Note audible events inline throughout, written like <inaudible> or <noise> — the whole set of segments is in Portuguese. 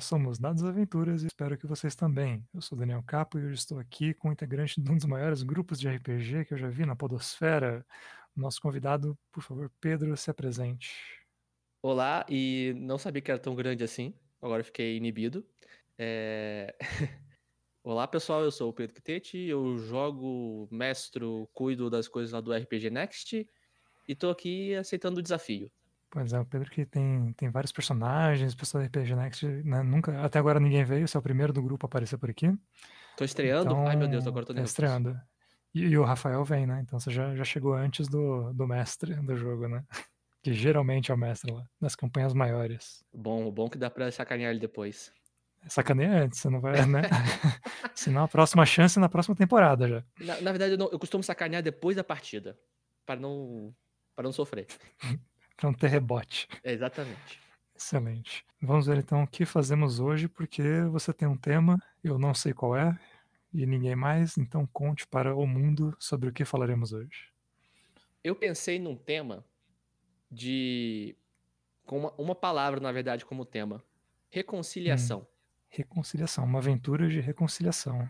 Nós somos Dados Aventuras e espero que vocês também. Eu sou Daniel Capo e hoje estou aqui com o integrante de um dos maiores grupos de RPG que eu já vi na Podosfera. Nosso convidado, por favor, Pedro, se apresente. Olá, e não sabia que era tão grande assim, agora fiquei inibido. É... <laughs> Olá pessoal, eu sou o Pedro Quitete, eu jogo, mestro, cuido das coisas lá do RPG Next e tô aqui aceitando o desafio. Pois é, o Pedro que tem, tem vários personagens, pessoal do RPG Next, né, nunca, até agora ninguém veio, você é o primeiro do grupo a aparecer por aqui. Tô estreando? Então, Ai meu Deus, agora tô tá nervoso. Tá estreando. E, e, o Rafael vem, né? Então você já, já chegou antes do, do mestre do jogo, né? <laughs> Que geralmente é o mestre lá, nas campanhas maiores. Bom, bom que dá pra sacanear ele depois. Sacaneia antes, você não vai, <laughs> né? <laughs> Senão a próxima chance é na próxima temporada já. Na, na verdade, eu, não, eu costumo sacanear depois da partida. para não, para não sofrer. Não ter rebote. É, exatamente. Excelente. Vamos ver então o que fazemos hoje, porque você tem um tema, eu não sei qual é, e ninguém mais, então conte para o mundo sobre o que falaremos hoje. Eu pensei num tema de. com uma, uma palavra, na verdade, como tema: reconciliação. Hum, reconciliação, uma aventura de reconciliação.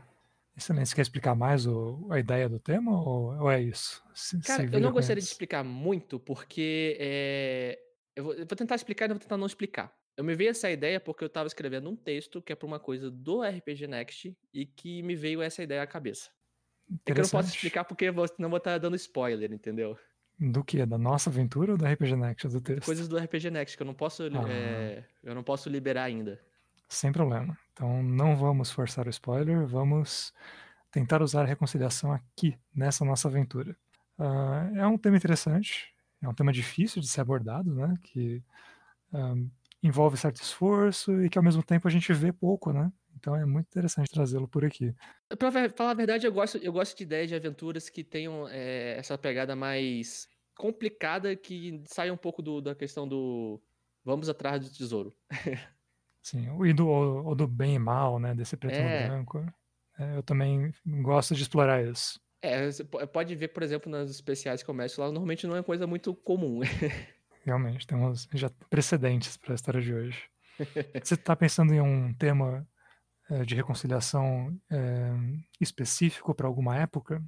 Excelente. Você quer explicar mais o, a ideia do tema ou, ou é isso? Se, Cara, eu não gostaria de explicar muito porque é, eu, vou, eu, vou, tentar explicar e vou tentar não explicar. Eu me veio essa ideia porque eu estava escrevendo um texto que é para uma coisa do RPG Next e que me veio essa ideia à cabeça. É que eu não posso explicar porque não vou estar dando spoiler, entendeu? Do que? Da nossa aventura ou do RPG Next do texto? Coisas do RPG Next que eu não posso, ah. é, eu não posso liberar ainda. Sem problema. Então não vamos forçar o spoiler, vamos tentar usar a reconciliação aqui, nessa nossa aventura. Uh, é um tema interessante, é um tema difícil de ser abordado, né? Que uh, envolve certo esforço e que ao mesmo tempo a gente vê pouco, né? Então é muito interessante trazê-lo por aqui. Pra falar a verdade, eu gosto, eu gosto de ideias de aventuras que tenham é, essa pegada mais complicada, que saia um pouco do, da questão do vamos atrás do tesouro. <laughs> Sim, e do, ou do bem e mal, né? Desse preto é. no branco. É, eu também gosto de explorar isso. É, você pode ver, por exemplo, nas especiais que eu mestro lá, normalmente não é coisa muito comum. <laughs> Realmente, temos já precedentes para a história de hoje. Você está pensando em um tema é, de reconciliação é, específico para alguma época?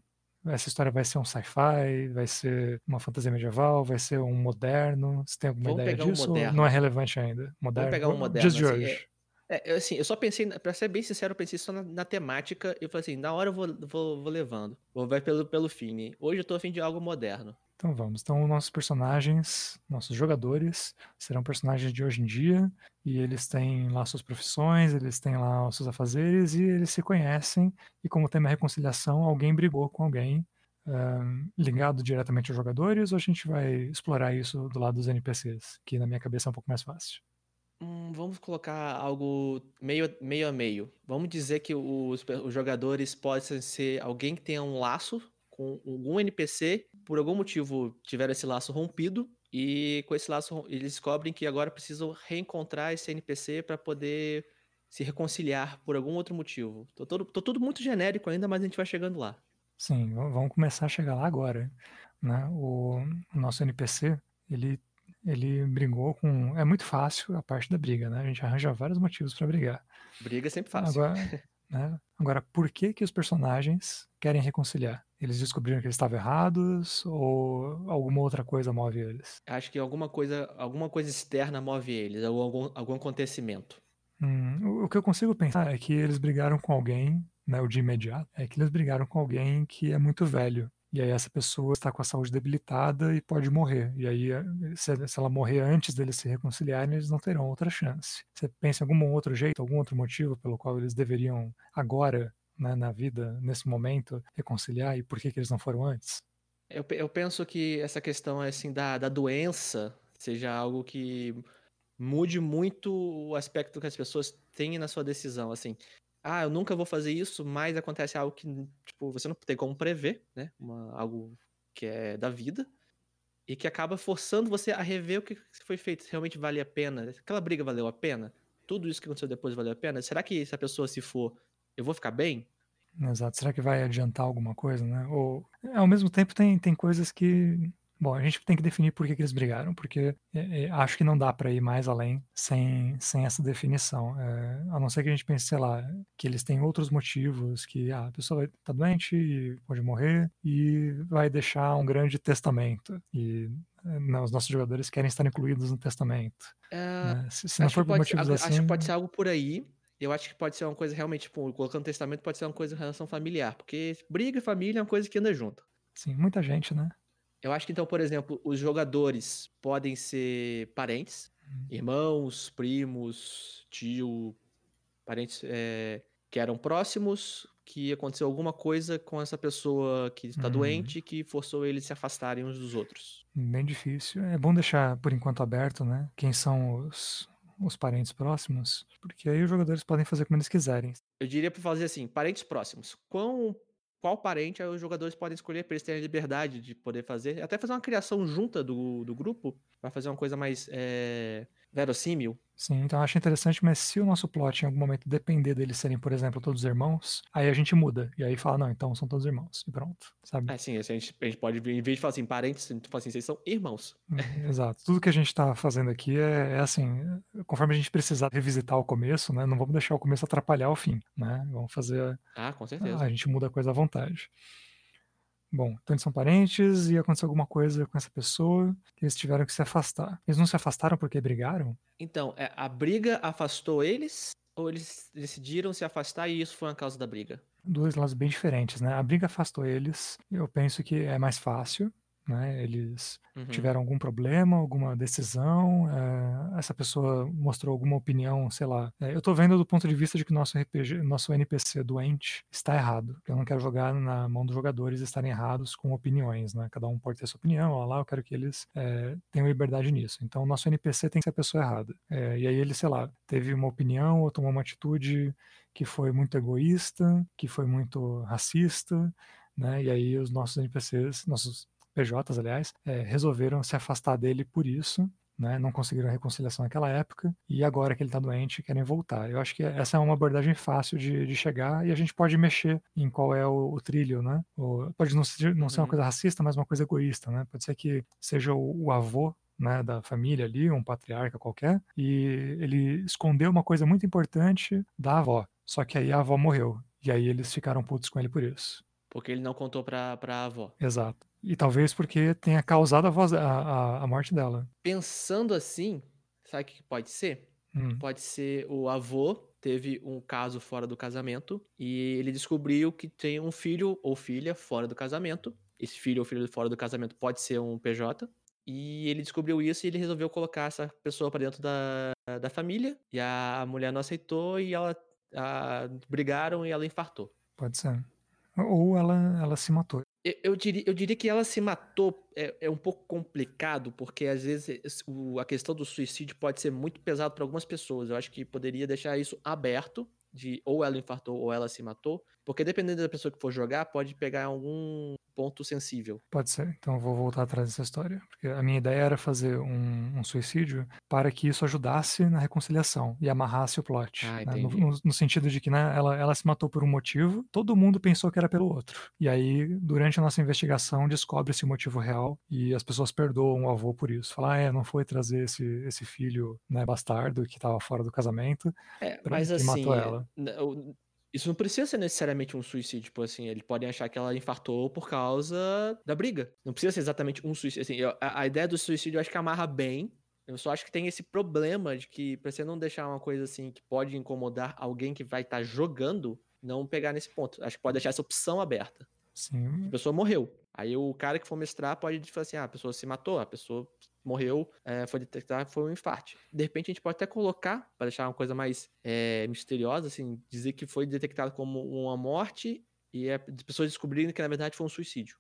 Essa história vai ser um sci-fi, vai ser uma fantasia medieval, vai ser um moderno? Você tem alguma Vamos ideia disso? Um não é relevante ainda? Moderno? Vamos pegar um moderno. De assim, hoje. É, é, assim, eu só pensei, para ser bem sincero, eu pensei só na, na, temática. Eu falei assim, na hora eu vou, vou, vou levando. Vou ver pelo, pelo fim. Hoje eu tô afim de algo moderno. Então vamos. Então, nossos personagens, nossos jogadores, serão personagens de hoje em dia. E eles têm lá suas profissões, eles têm lá os seus afazeres e eles se conhecem. E como tema reconciliação, alguém brigou com alguém ligado diretamente aos jogadores, ou a gente vai explorar isso do lado dos NPCs, que na minha cabeça é um pouco mais fácil. Hum, vamos colocar algo meio, meio a meio. Vamos dizer que os, os jogadores podem ser alguém que tenha um laço com algum NPC, por algum motivo tiveram esse laço rompido, e com esse laço eles descobrem que agora precisam reencontrar esse NPC para poder se reconciliar por algum outro motivo. Tô, todo, tô tudo muito genérico ainda, mas a gente vai chegando lá. Sim, vamos começar a chegar lá agora. Né? O, o nosso NPC, ele, ele brigou com. É muito fácil a parte da briga, né? A gente arranja vários motivos para brigar. Briga é sempre fácil. Agora, né? Agora, por que, que os personagens querem reconciliar? Eles descobriram que eles estavam errados ou alguma outra coisa move eles? Acho que alguma coisa, alguma coisa externa move eles, algum, algum acontecimento. Hum, o que eu consigo pensar é que eles brigaram com alguém, né, o de imediato, é que eles brigaram com alguém que é muito velho. E aí essa pessoa está com a saúde debilitada e pode morrer. E aí, eh, se, se ela morrer antes deles se reconciliarem, eles não terão outra chance. Você pensa em algum outro jeito, algum outro motivo pelo qual eles deveriam agora né, na vida, nesse momento, reconciliar e por que, que eles não foram antes? Eu, eu penso que essa questão assim, da, da doença seja algo que mude muito o aspecto que as pessoas têm na sua decisão. Assim, ah, eu nunca vou fazer isso, mas acontece algo que tipo, você não tem como prever, né? Uma, algo que é da vida e que acaba forçando você a rever o que foi feito, se realmente vale a pena. Aquela briga valeu a pena? Tudo isso que aconteceu depois valeu a pena? Será que se a pessoa se for, eu vou ficar bem? Exato. Será que vai adiantar alguma coisa, né? Ou ao mesmo tempo tem, tem coisas que Bom, a gente tem que definir por que, que eles brigaram, porque é, é, acho que não dá para ir mais além sem, sem essa definição. É, a não ser que a gente pense, sei lá, que eles têm outros motivos, que ah, a pessoa vai estar tá doente e pode morrer e vai deixar um grande testamento. E não, né, os nossos jogadores querem estar incluídos no testamento. É, né? Se, se não for por motivos ser, assim. Acho que pode ser algo por aí. Eu acho que pode ser uma coisa realmente, tipo, colocando testamento pode ser uma coisa em relação familiar, porque briga e família é uma coisa que anda junto. Sim, muita gente, né? Eu acho que então, por exemplo, os jogadores podem ser parentes, hum. irmãos, primos, tio, parentes é, que eram próximos, que aconteceu alguma coisa com essa pessoa que está uhum. doente que forçou eles se afastarem uns dos outros. Bem difícil. É bom deixar por enquanto aberto, né? Quem são os, os parentes próximos, porque aí os jogadores podem fazer como eles quiserem. Eu diria para fazer assim, parentes próximos. Quão qual parente aí os jogadores podem escolher para eles terem a liberdade de poder fazer, até fazer uma criação junta do, do grupo, para fazer uma coisa mais é, verossímil. Sim, então eu acho interessante, mas se o nosso plot em algum momento depender deles serem, por exemplo, todos irmãos, aí a gente muda. E aí fala, não, então são todos irmãos. E pronto, sabe? É, sim, a gente, a gente pode, em vez de falar assim, parentes, a gente fala assim, vocês são irmãos. É, exato. Tudo que a gente tá fazendo aqui é, é, assim, conforme a gente precisar revisitar o começo, né? Não vamos deixar o começo atrapalhar o fim, né? Vamos fazer. Ah, com certeza. A gente muda a coisa à vontade. Bom, então eles são parentes e aconteceu alguma coisa com essa pessoa que eles tiveram que se afastar. Eles não se afastaram porque brigaram? Então, é, a briga afastou eles ou eles decidiram se afastar e isso foi a causa da briga? Dois lados bem diferentes, né? A briga afastou eles. Eu penso que é mais fácil, né? Eles uhum. tiveram algum problema, alguma decisão, é, essa pessoa mostrou alguma opinião, sei lá. É, eu estou vendo do ponto de vista de que nosso RPG, nosso NPC doente está errado. Eu não quero jogar na mão dos jogadores estarem errados com opiniões, né? Cada um pode ter sua opinião, lá, eu quero que eles é, tenham liberdade nisso. Então, nosso NPC tem que ser a pessoa errada. e aí ele, sei lá, teve uma opinião ou tomou uma atitude que foi muito egoísta, que foi muito racista, né? E aí os nossos NPCs, nossos PJs, aliás, é, resolveram se afastar dele por isso, né, não conseguiram reconciliação naquela época, e agora que ele está doente, querem voltar. Eu acho que essa é uma abordagem fácil de, de chegar, e a gente pode mexer em qual é o, o trilho, né? pode não ser, não ser uma uhum. coisa racista, mas uma coisa egoísta, né? Pode ser que seja o, o avô né, da família ali, um patriarca qualquer, e ele escondeu uma coisa muito importante da avó. Só que aí a avó morreu. E aí eles ficaram putos com ele por isso. Porque ele não contou pra, pra avó. Exato. E talvez porque tenha causado a, voz, a, a, a morte dela. Pensando assim, sabe o que pode ser? Hum. Pode ser o avô teve um caso fora do casamento e ele descobriu que tem um filho ou filha fora do casamento. Esse filho ou filha fora do casamento pode ser um PJ. E ele descobriu isso e ele resolveu colocar essa pessoa para dentro da, da família. E a mulher não aceitou e ela a, brigaram e ela infartou. Pode ser. Ou ela, ela se matou. Eu, eu, diria, eu diria que ela se matou é, é um pouco complicado, porque às vezes o, a questão do suicídio pode ser muito pesado para algumas pessoas. Eu acho que poderia deixar isso aberto, de ou ela infartou ou ela se matou, porque dependendo da pessoa que for jogar, pode pegar algum ponto sensível. Pode ser. Então eu vou voltar atrás dessa história. Porque a minha ideia era fazer um, um suicídio para que isso ajudasse na reconciliação e amarrasse o plot. Ah, né? no, no, no, sentido de que né, ela, ela se matou por um motivo, todo mundo pensou que era pelo outro. E aí, durante a nossa investigação, descobre esse motivo real e as pessoas perdoam o avô por isso. Falar, ah, é, não foi trazer esse, esse filho né, bastardo que estava fora do casamento. É, mas assim, matou ela isso não precisa ser necessariamente um suicídio, tipo assim, eles podem achar que ela infartou por causa da briga. Não precisa ser exatamente um suicídio. Assim, a, a, ideia do suicídio eu acho que amarra bem. Eu só acho que tem esse problema de que, pra você não deixar uma coisa assim que pode incomodar alguém que vai estar tá jogando, não pegar nesse ponto. Acho que pode deixar essa opção aberta. Sim. A pessoa morreu. Aí o cara que for mestrar pode falar assim: ah, a pessoa se matou, a pessoa morreu, é, foi detectado, foi um infarte. De repente a gente pode até colocar, para deixar uma coisa mais é, misteriosa, assim, dizer que foi detectado como uma morte e as pessoas descobrirem que na verdade foi um suicídio.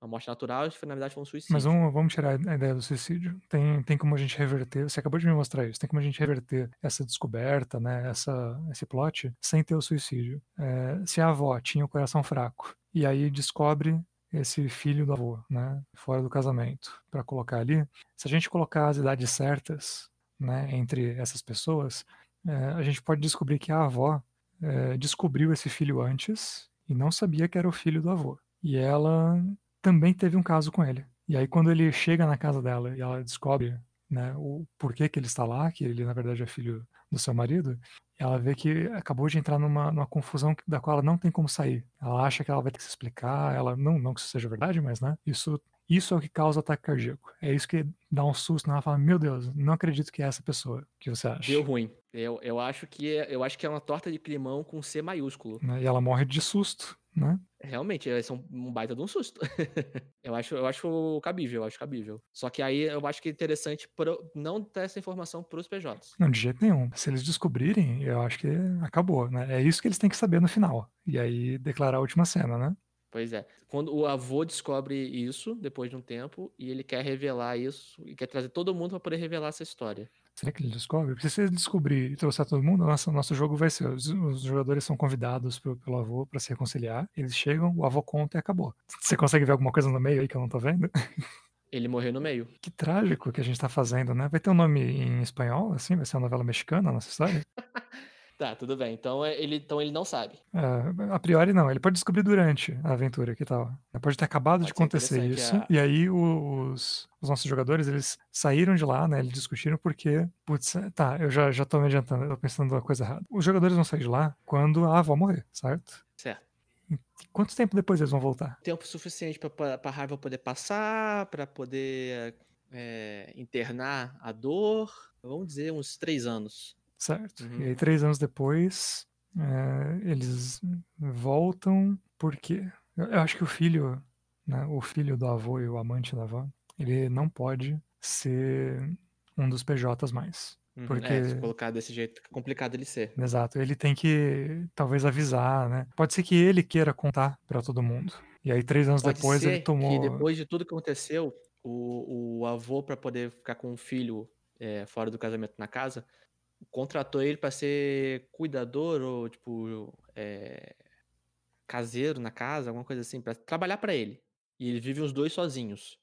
Uma morte natural, na verdade foi um suicídio. Mas vamos, vamos tirar a ideia do suicídio. Tem, tem como a gente reverter, você acabou de me mostrar isso, tem como a gente reverter essa descoberta, né, essa, esse plot, sem ter o suicídio. É, se a avó tinha o coração fraco e aí descobre esse filho do avô, né, fora do casamento, para colocar ali. Se a gente colocar as idades certas, né, entre essas pessoas, é, a gente pode descobrir que a avó é, descobriu esse filho antes e não sabia que era o filho do avô. E ela também teve um caso com ele. E aí quando ele chega na casa dela e ela descobre né, o porquê que ele está lá, que ele na verdade é filho do seu marido, ela vê que acabou de entrar numa, numa confusão da qual ela não tem como sair. Ela acha que ela vai ter que se explicar, ela não, não que isso seja verdade, mas né, isso isso é o que causa ataque cardíaco. É isso que dá um susto, ela fala: "Meu Deus, não acredito que é essa pessoa". O que você acha? Deu ruim. Eu, eu acho que é, eu acho que é uma torta de climão com C maiúsculo. Né, e ela morre de susto, né? Realmente, é um, um baita de um susto. <laughs> eu acho, eu acho cabível, eu acho cabível. Só que aí eu acho que é interessante pro, não ter essa informação para os PJs. Não, de jeito nenhum. Se eles descobrirem, eu acho que acabou, né? É isso que eles têm que saber no final. E aí declarar a última cena, né? Pois é. Quando o avô descobre isso, depois de um tempo, e ele quer revelar isso, e quer trazer todo mundo para poder revelar essa história. Será que ele descobre? Porque se ele descobrir e trouxer todo mundo, nosso, nosso jogo vai ser: os, os jogadores são convidados pro, pelo avô para se reconciliar, eles chegam, o avô conta e acabou. Você consegue ver alguma coisa no meio aí que eu não tô vendo? <laughs> Ele morreu no meio. Que trágico que a gente tá fazendo, né? Vai ter um nome em espanhol, assim? Vai ser uma novela mexicana a nossa história? <laughs> Tá, tudo bem. Então é, ele, então ele não sabe. É, a priori não, ele pode descobrir durante a aventura que tal. Pode ter acabado pode de acontecer isso. É. E aí os, os, nossos jogadores, eles saíram de lá, né? Eles discutiram porque, putz, tá, eu já, já tô me adiantando, eu tô pensando uma coisa errada. Os jogadores vão sair de lá quando a avó morrer, certo? Certo. Quanto tempo depois eles vão voltar? Tempo suficiente para a raiva poder passar, para poder é, internar a dor. Vamos dizer uns três anos. Certo. Uhum. E aí, três anos depois, é, eles voltam porque eu, acho que o filho, né, o filho do avô e o amante da avó, ele não pode ser um dos PJs mais. Uhum. Porque... É, se colocar desse jeito, é complicado ele ser. Exato, ele tem que talvez avisar, né? Pode ser que ele queira contar para todo mundo. E aí, três anos Pode depois, ele tomou. Que depois de tudo que aconteceu, o, o avô, para poder ficar com o filho é, fora do casamento na casa, contratou ele para ser cuidador ou, tipo, é, caseiro na casa, alguma coisa assim, para trabalhar para ele. E ele vive os dois sozinhos.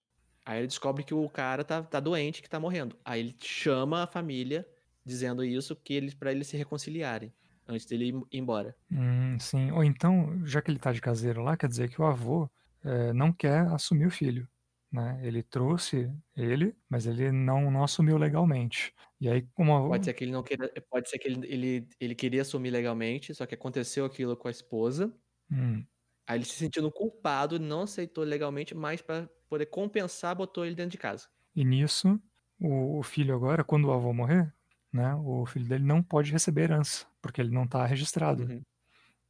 Aí ele descobre que o cara tá, tá doente, que tá morrendo. Aí ele chama a família dizendo isso que eles para eles se reconciliarem antes dele ir embora. Hum, sim. Ou então, já que ele tá de caseiro lá, quer dizer que o avô é, não quer assumir o filho. Né? Ele trouxe ele, mas ele não, não assumiu legalmente. E aí, como pode ser que ele não queira, pode ser que ele, ele, ele queria assumir legalmente, só que aconteceu aquilo com a esposa. Hum. Aí ele se sentindo culpado, não aceitou legalmente, mas para poder compensar, botou ele dentro de casa. E nisso, o, o, filho agora, quando o avô morrer, né, o filho dele não pode receber herança, porque ele não está registrado. Uhum.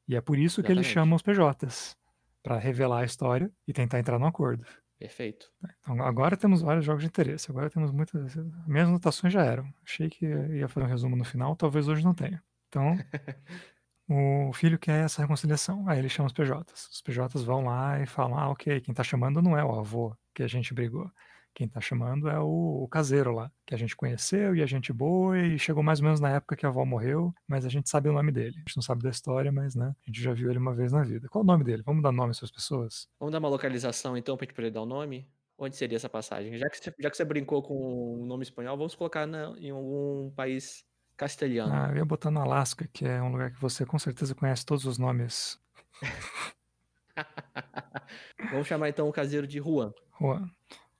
E é por isso Exatamente. que ele chama os PJs, para revelar a história e tentar entrar no acordo. Perfeito. Então, agora temos vários jogos de interesse. Agora temos muitas. Minhas anotações já eram. Achei que ia fazer um resumo no final, talvez hoje não tenha. Então, <laughs> o filho quer essa reconciliação. Aí ele chama os PJs. Os PJs vão lá e falam: ah, ok, quem tá chamando não é o avô que a gente brigou. Quem tá chamando é o, o, caseiro lá, que a gente conheceu e a gente boa, e chegou mais ou menos na época que a avó morreu, mas a gente sabe o nome dele. A gente não sabe da história, mas né, a gente já viu ele uma vez na vida. Qual o nome dele? Vamos dar nome às pessoas? Vamos dar uma localização então pra gente poder dar o um nome? Onde seria essa passagem? Já que, você, já que você brincou com o um nome espanhol, vamos colocar na, em algum país castelhano. Ah, eu ia botar no Alasca, que é um lugar que você com certeza conhece todos os nomes. <laughs> vamos chamar então o caseiro de Juan. Juan.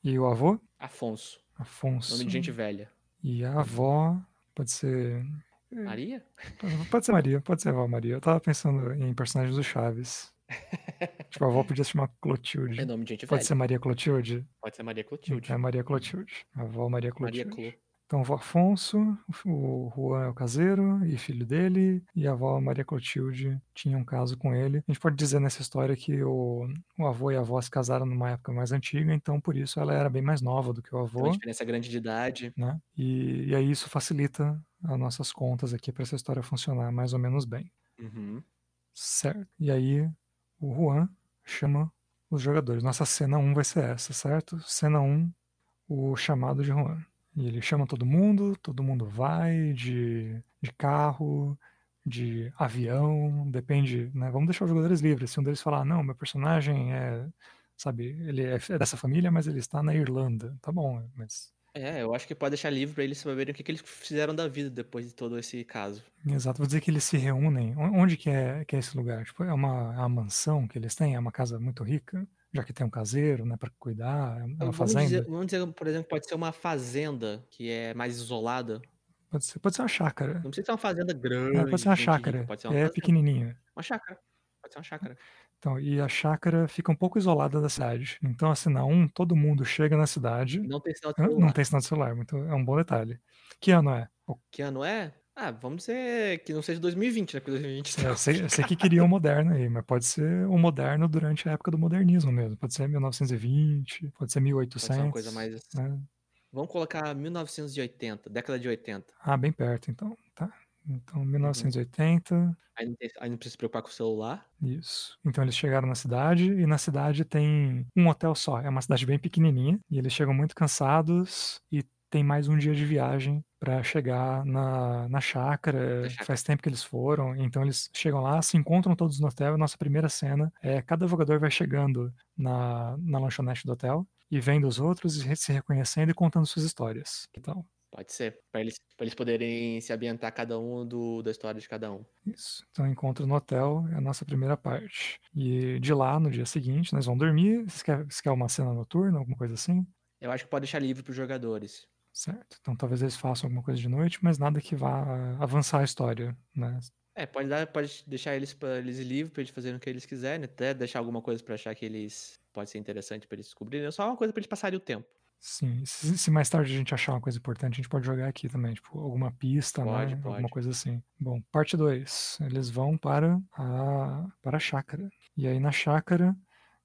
E o avô? Afonso. Afonso. Nome de gente velha. E a avó pode ser. Maria? Pode ser Maria, pode ser a avó Maria. Eu tava pensando em personagens do Chaves. <laughs> tipo, a avó podia se chamar Clotilde. É nome de gente Pode velha. ser Maria Clotilde? Pode ser Maria Clotilde. É Maria Clotilde. A avó Maria Clotilde. Maria Clo. Então, o Afonso, o Juan é o caseiro e filho dele, e a avó Maria Clotilde tinha um caso com ele. A gente pode dizer nessa história que o, o avô e a avó se casaram numa época mais antiga, então por isso ela era bem mais nova do que o avô. Tem uma diferença grande de idade. Né? E, e aí isso facilita as nossas contas aqui para essa história funcionar mais ou menos bem. Uhum. Certo. E aí o Juan chama os jogadores. Nossa cena 1 vai ser essa, certo? Cena 1, o chamado de Juan. E ele chama todo mundo, todo mundo vai de, de carro, de avião, depende, né? Vamos deixar os jogadores livres. Se um deles falar, não, meu personagem é, sabe, ele é, é dessa família, mas ele está na Irlanda. Tá bom, mas é, eu acho que pode deixar livre para eles saberem o que, que eles fizeram da vida depois de todo esse caso. Exato, vou dizer que eles se reúnem. Onde que é, que é esse lugar? Tipo, é uma, é uma mansão que eles têm? É uma casa muito rica? Já que tem um caseiro, né, para cuidar, é uma Então, vamos fazenda. dizer, vamos dizer, por exemplo, pode ser uma fazenda que é mais isolada. Pode ser, pode ser uma chácara. Não precisa ser uma fazenda grande, É, pode ser uma rica, chácara. pode ser uma É fazenda. pequenininha. Uma chácara. Pode ser uma chácara. Então, e a chácara fica um pouco isolada da cidade. Então, assim, na 1, todo mundo chega na cidade. Não tem sinal de Hã? Não celular. tem sinal de celular, muito, é um bom detalhe. Que ano é? Que ano é? Ah, vamos dizer que não seja 2020, né? Porque 2020 É, tá eu, sei, eu sei que queria o moderno aí, mas pode ser o moderno durante a época do modernismo mesmo. Pode ser 1920, pode ser Pode 1800. ser uma coisa mais. né? Vamos colocar 1980, década de 80. Ah, bem perto, então. Tá. Uhum. Então, 1980, Aí não, tem- aí não precisa se preocupar com o celular. isso. Então, eles chegaram na cidade e na cidade tem um hotel só. É uma cidade bem pequenininha e eles chegam muito cansados e tem mais um dia de viagem para chegar na, na chácara. Chácara. Faz tempo que eles foram, então eles chegam lá, se encontram todos no hotel. Nossa primeira cena é cada jogador vai chegando na, na lanchonete do hotel e vendo os outros e se reconhecendo e contando suas histórias. Então, Pode ser. Pra eles, pra eles poderem se ambientar cada um do, da história de cada um. Isso. Então, encontro no hotel é a nossa primeira parte. E de lá, no dia seguinte, nós vamos dormir. Você quer, você quer uma cena noturna, alguma coisa assim? Eu acho que pode deixar livre pros jogadores. Certo. Então, talvez eles façam alguma coisa de noite, mas nada que vá avançar a história, né? É, pode, dar, pode deixar eles, pra, eles livres pra eles fazerem o que eles quiserem, até deixar alguma coisa pra achar que eles pode ser interessante pra eles descobrirem. Só uma coisa pra eles passarem o tempo. Sim. Se, se mais tarde a gente achar uma coisa importante, a gente pode jogar aqui também, tipo, alguma pista, Pode, né? pode. Alguma coisa assim. Bom, parte 2. Eles vão para a, para a chácara. E aí, na chácara,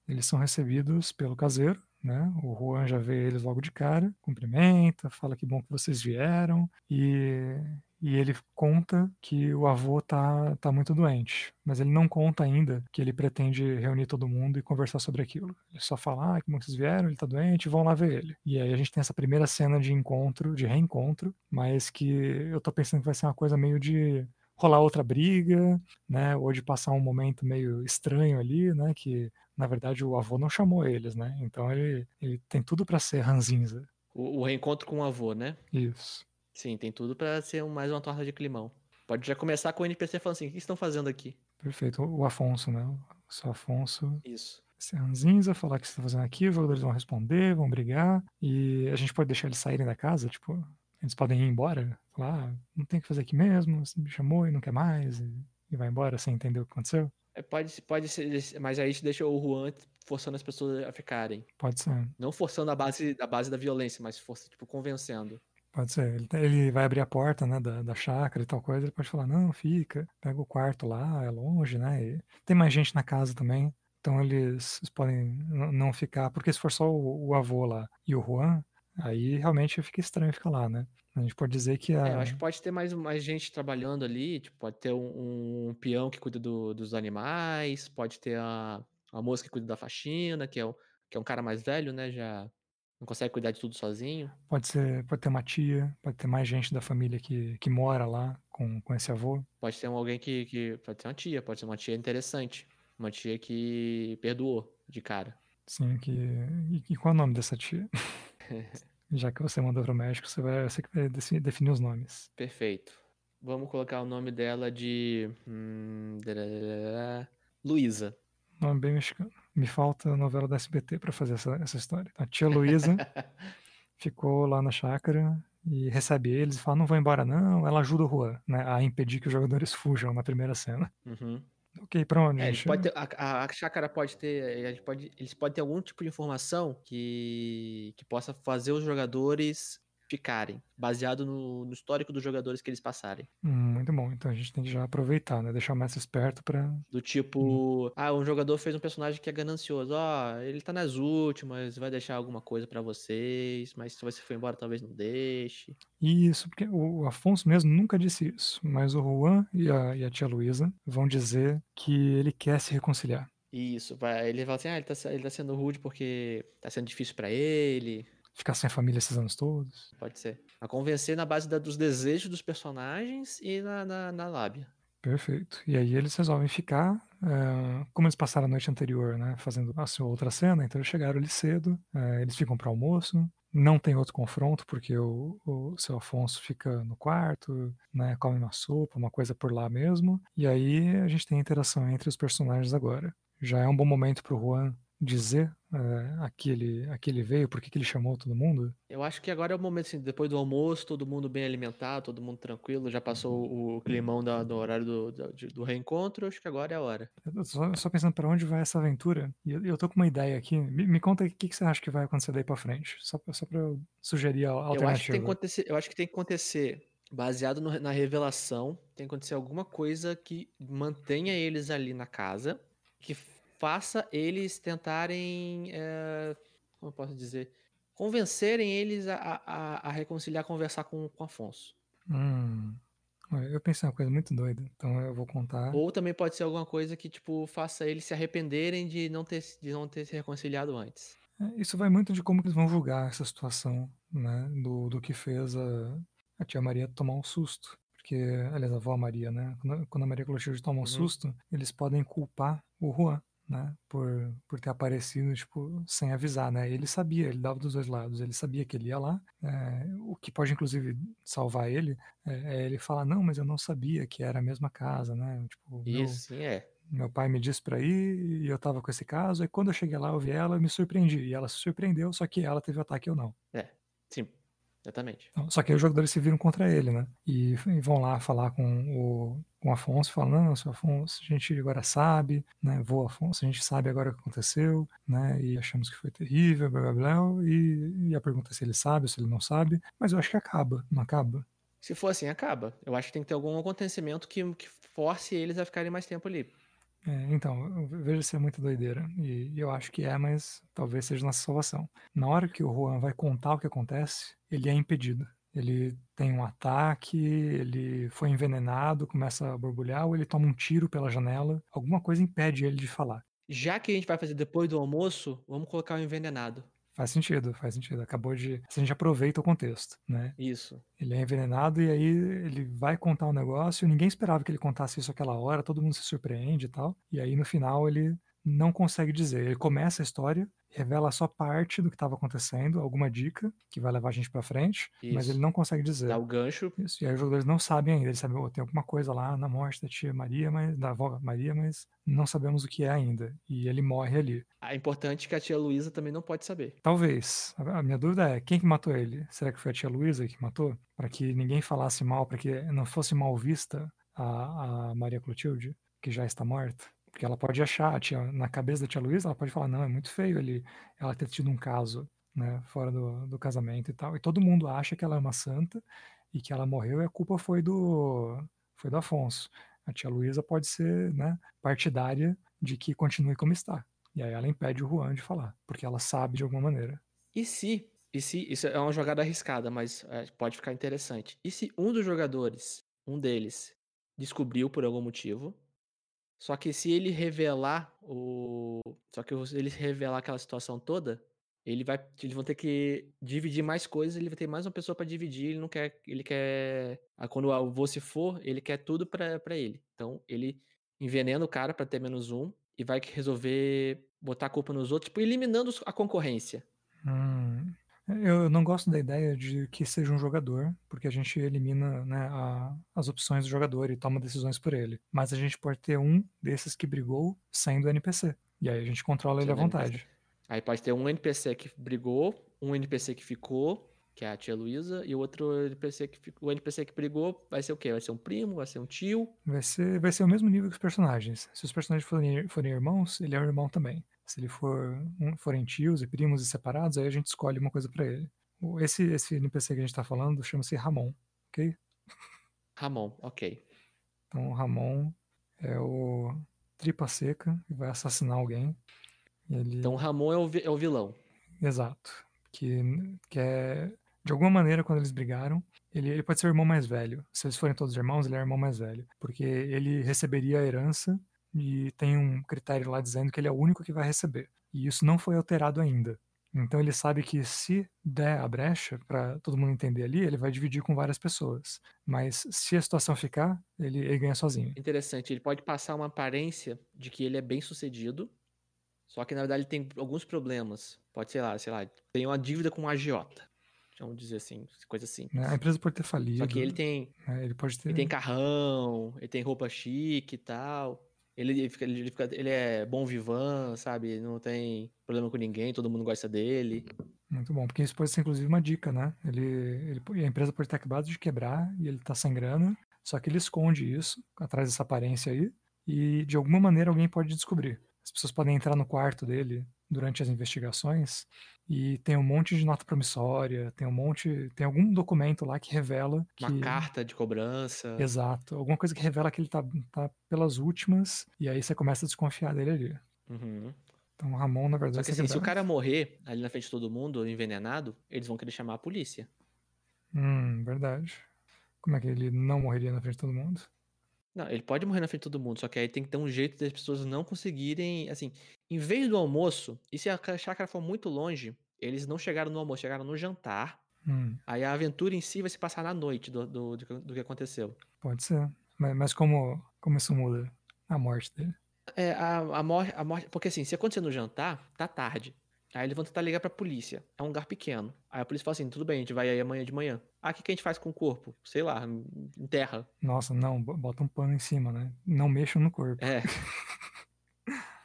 eles são recebidos pelo caseiro, né? O Juan já vê eles logo de cara, cumprimenta, fala que bom que vocês vieram e, e ele conta que o avô tá, tá muito doente, mas ele não conta ainda que ele pretende reunir todo mundo e conversar sobre aquilo. Ele só fala, ah, que vocês vieram, ele tá doente, vão lá ver ele. E aí a gente tem essa primeira cena de encontro, de reencontro, mas que eu tô pensando que vai ser uma coisa meio de rolar outra briga, né, ou de passar um momento meio estranho ali, né, que na verdade o avô não chamou eles, né, então ele, ele tem tudo para ser ranzinza, O, o reencontro com o avô, né? isso. Sim, tem tudo pra ser mais uma torta de climão. Pode já começar com o NPC falando assim: o que estão fazendo aqui? Perfeito. O Afonso, né? O seu Afonso Isso. ser ranzinza, falar o que você tá fazendo aqui, os jogadores vão responder, vão brigar, e a gente pode deixar eles saírem da casa, tipo, eles podem ir embora, falar, ah, não tem o que fazer aqui mesmo, você me chamou e não quer mais, e, e vai embora sem entender o que aconteceu. É, pode, pode ser, mas aí isso deixa o Juan forçando as pessoas a ficarem. Pode ser, Não forçando a base, a base da violência, mas força, tipo, convencendo. pode ser. Ele, ele vai abrir a porta, né, da, da chácara e tal coisa, ele pode falar, não, fica, pega o quarto lá, é longe, né, e tem mais gente na casa também, então eles, podem não ficar, porque se for só o, o avô lá e o Juan, aí realmente fica estranho ficar lá, né. A gente pode dizer que a... É, eu acho que pode ter mais, mais gente trabalhando ali, tipo, pode ter um, um peão que cuida do- dos animais, pode ter a, a moça que cuida da faxina, que é, o, que é um cara mais velho, né, já não consegue cuidar de tudo sozinho. Pode ser, pode ter uma tia, pode ter mais gente da família que, que mora lá com, com esse avô. Pode ter um alguém que, que. Pode ser uma tia, pode ser uma tia interessante. Uma tia que perdoou de cara. Sim, que. E, e qual é o nome dessa tia? <laughs> Já que você mandou pro México, você vai, você vai definir os nomes. Perfeito. Vamos colocar o nome dela de. hum, Luísa. Nome bem mexicano. Me falta a novela da SBT pra fazer essa, essa história. A tia Luísa <laughs> ficou lá na chácara e recebe eles e fala: não vou embora, não. Ela ajuda o Juan né, a impedir que os jogadores fujam na primeira cena. Uhum. Ok, pra onde? É, a pode ter- a, a- chácara pode ter. gente pode, eles podem ter algum tipo de informação que, que possa fazer os jogadores ficarem, baseado no, no histórico dos jogadores que eles passarem. Hum, muito bom. Então a gente tem que já aproveitar, né? Deixar o mestre esperto pra. Do tipo, ah, um jogador fez um personagem que é ganancioso. Ó, ele tá nas últimas, vai deixar alguma coisa pra vocês, mas se você for embora, talvez não deixe. Isso, porque o Afonso mesmo nunca disse isso, mas o Juan e a, e a tia Luísa vão dizer que ele quer se reconciliar. Isso, vai, ele fala assim, ah, ele tá, ele tá sendo rude porque tá sendo difícil pra ele. Ficar sem a família esses anos todos. Pode ser. A convencer na base da- dos desejos dos personagens e na, na, na lábia. Perfeito. E aí eles resolvem ficar, eh, como eles passaram a noite anterior, né, fazendo a sua outra cena, então eles chegaram ali cedo, eh, eles ficam para almoço, não tem outro confronto, porque o, o seu Afonso fica no quarto, né, come uma sopa, uma coisa por lá mesmo, e aí a gente tem a interação entre os personagens agora. Já é um bom momento para o Juan dizer aquele, aquele veio, por que ele chamou todo mundo? Eu acho que agora é o momento, assim, depois do almoço, todo mundo bem alimentado, todo mundo tranquilo, já passou o climão da, do horário do, do, do, reencontro, acho que agora é a hora. Eu só, só pensando para onde vai essa aventura, e eu, eu tô com uma ideia aqui, me, me conta o que, que você acha que vai acontecer daí pra frente, só, só pra eu sugerir a alternativa. Eu acho que tem que acontecer, eu acho que, tem que acontecer baseado no, na revelação, tem que acontecer alguma coisa que mantenha eles ali na casa, que faça eles tentarem, é, como eu posso dizer, convencerem eles a, a, a reconciliar, conversar com, com Afonso. Hum. Eu pensei uma coisa muito doida, então eu vou contar. Ou também pode ser alguma coisa que, tipo, faça eles se arrependerem de não ter, de não ter se reconciliado antes. É, isso vai muito de como eles vão julgar essa situação, né? Do, do que fez a, a tia Maria tomar um susto. Porque, aliás, a avó Maria, né? Quando, quando a Maria Clotilde toma um uhum. susto, eles podem culpar o Juan né, por, por ter aparecido, tipo, sem avisar, né, ele sabia, ele dava dos dois lados, ele sabia que ele ia lá, é, o que pode, inclusive, salvar ele, é, é, ele falar, não, mas eu não sabia que era a mesma casa, né, tipo... Isso, meu, é. Meu pai me disse pra ir e eu tava com esse caso, e quando eu cheguei lá, eu vi ela, eu me surpreendi, e ela se surpreendeu, só que ela teve o ataque ou não. É, sim, Exatamente. Então, só que aí os jogadores se viram contra ele, né? E, e vão lá falar com o, com o Afonso, falando, não, seu Afonso, a gente agora sabe, né? Vou, Afonso, a gente sabe agora o que aconteceu, né? E achamos que foi terrível, blá blá blá. E, e a pergunta é se ele sabe ou se ele não sabe. Mas eu acho que acaba, não acaba? Se for assim, acaba. Eu acho que tem que ter algum acontecimento que, que force eles a ficarem mais tempo ali. É, então, eu vejo ser muito doideira. E, e eu acho que é, mas talvez seja nossa salvação. Na hora que o Juan vai contar o que acontece, ele é impedido. Ele tem um ataque, ele foi envenenado, começa a borbulhar, ou ele toma um tiro pela janela. Alguma coisa impede ele de falar. Já que a gente vai fazer depois do almoço, vamos colocar o envenenado. Faz sentido, faz sentido. Acabou de. A gente aproveita o contexto, né? Isso. Ele é envenenado e aí ele vai contar um negócio. Ninguém esperava que ele contasse isso aquela hora, todo mundo se surpreende e tal. E aí no final ele não consegue dizer. Ele começa a história, revela só parte do que estava acontecendo, alguma dica que vai levar a gente para frente, Isso. mas ele não consegue dizer. Dá o gancho. Isso. E aí os jogadores não sabem ainda. Eles sabem, oh, tem alguma coisa lá na morte da tia Maria, mas da avó Maria, mas não sabemos o que é ainda. E ele morre ali. É importante que a tia Luísa também não pode saber. Talvez. A minha dúvida é quem que matou ele? Será que foi a tia Luísa que matou? Para que ninguém falasse mal, para que não fosse mal vista a, a Maria Clotilde, que já está morta? Porque ela pode achar, tia, na cabeça da tia Luísa, ela pode falar, não, é muito feio ele, ela ter tido um caso, né, fora do, do casamento e tal. E todo mundo acha que ela é uma santa e que ela morreu e a culpa foi do, foi do Afonso. A tia Luísa pode ser, né, partidária de que continue como está. E aí ela impede o Juan de falar, porque ela sabe de alguma maneira. E se, e se, isso é uma jogada arriscada, mas é, pode ficar interessante. E se um dos jogadores, um deles, descobriu por algum motivo, só que se ele revelar o. Só que ele revelar aquela situação toda, ele vai. Eles vão ter que dividir mais coisas, ele vai ter mais uma pessoa para dividir, ele não quer. Ele quer. Quando o avô se for, ele quer tudo para ele. Então, ele envenena o cara para ter menos um e vai resolver botar a culpa nos outros, tipo, eliminando a concorrência. Hum, eu não gosto da ideia de que seja um jogador, porque a gente elimina né, a, as opções do jogador e toma decisões por ele. Mas a gente pode ter um desses que brigou sendo NPC. E aí a gente controla ele à vontade. Aí pode ter um NPC que brigou, um NPC que ficou, que é a tia Luísa, e o outro NPC que o NPC que brigou vai ser o quê? Vai ser um primo, vai ser um tio? Vai ser, vai ser o mesmo nível que os personagens. Se os personagens forem, forem irmãos, ele é um irmão também. Se ele for um, forem tios e primos e separados, aí a gente escolhe uma coisa para ele. Esse, esse NPC que a gente tá falando chama-se Ramon, ok? Ramon, ok. Então Ramon é o tripa seca e vai assassinar alguém. Ele... Então Ramon é o, é o vilão. Exato. Que, que é, de alguma maneira, quando eles brigaram, ele, ele pode ser o irmão mais velho. Se eles forem todos irmãos, ele é o irmão mais velho. Porque ele receberia a herança e tem um critério lá dizendo que ele é o único que vai receber. E isso não foi alterado ainda. Então ele sabe que se der a brecha para todo mundo entender ali, ele vai dividir com várias pessoas. Mas se a situação ficar, ele, ele, ganha sozinho. Interessante, ele pode passar uma aparência de que ele é bem sucedido, só que na verdade ele tem alguns problemas. Pode ser lá, sei lá, tem uma dívida com um agiota. Vamos dizer assim, coisa assim. A empresa pode ter falido. Só que ele tem. É, ele pode ter. Ele tem carrão, ele tem roupa chique e tal. Ele, fica, ele, fica, ele é bom vivan, sabe? Não tem problema com ninguém, todo mundo gosta dele. Muito bom, porque isso pode ser inclusive uma dica, né? Ele, ele, a empresa pode ter acabado de quebrar e ele tá sem grana, só que ele esconde isso atrás dessa aparência aí e de alguma maneira alguém pode descobrir. As pessoas podem entrar no quarto dele durante as investigações e tem um monte de nota promissória, tem um monte, tem algum documento lá que revela que... Uma carta de cobrança. Exato, alguma coisa que revela que ele tá, tá pelas últimas e aí você começa a desconfiar dele ali. Uhum. Então o Ramon, na verdade... Só que assim, se o cara morrer ali na frente de todo mundo, envenenado, eles vão querer chamar a polícia. Hum, verdade. Como é que ele não morreria na frente de todo mundo? Não, ele pode morrer na frente de todo mundo, só que aí tem que ter um jeito das pessoas não conseguirem, assim, em vez do almoço, e se a chácara for muito longe, eles não chegaram no almoço, chegaram no jantar. Hum. Aí a aventura em si vai se passar na noite do, do, do, que aconteceu. Pode ser. Mas, mas, como, como isso muda a morte dele? É, a, a, morte, a morte. Porque assim, se acontecer no jantar, tá tarde. Aí eles vão tentar ligar pra polícia. É um lugar pequeno. Aí a polícia fala assim: tudo bem, a gente vai aí amanhã de manhã. Ah, o que, que a gente faz com o corpo? Sei lá, enterra. Nossa, não, bota um pano em cima, né? Não mexam no corpo. É. <laughs>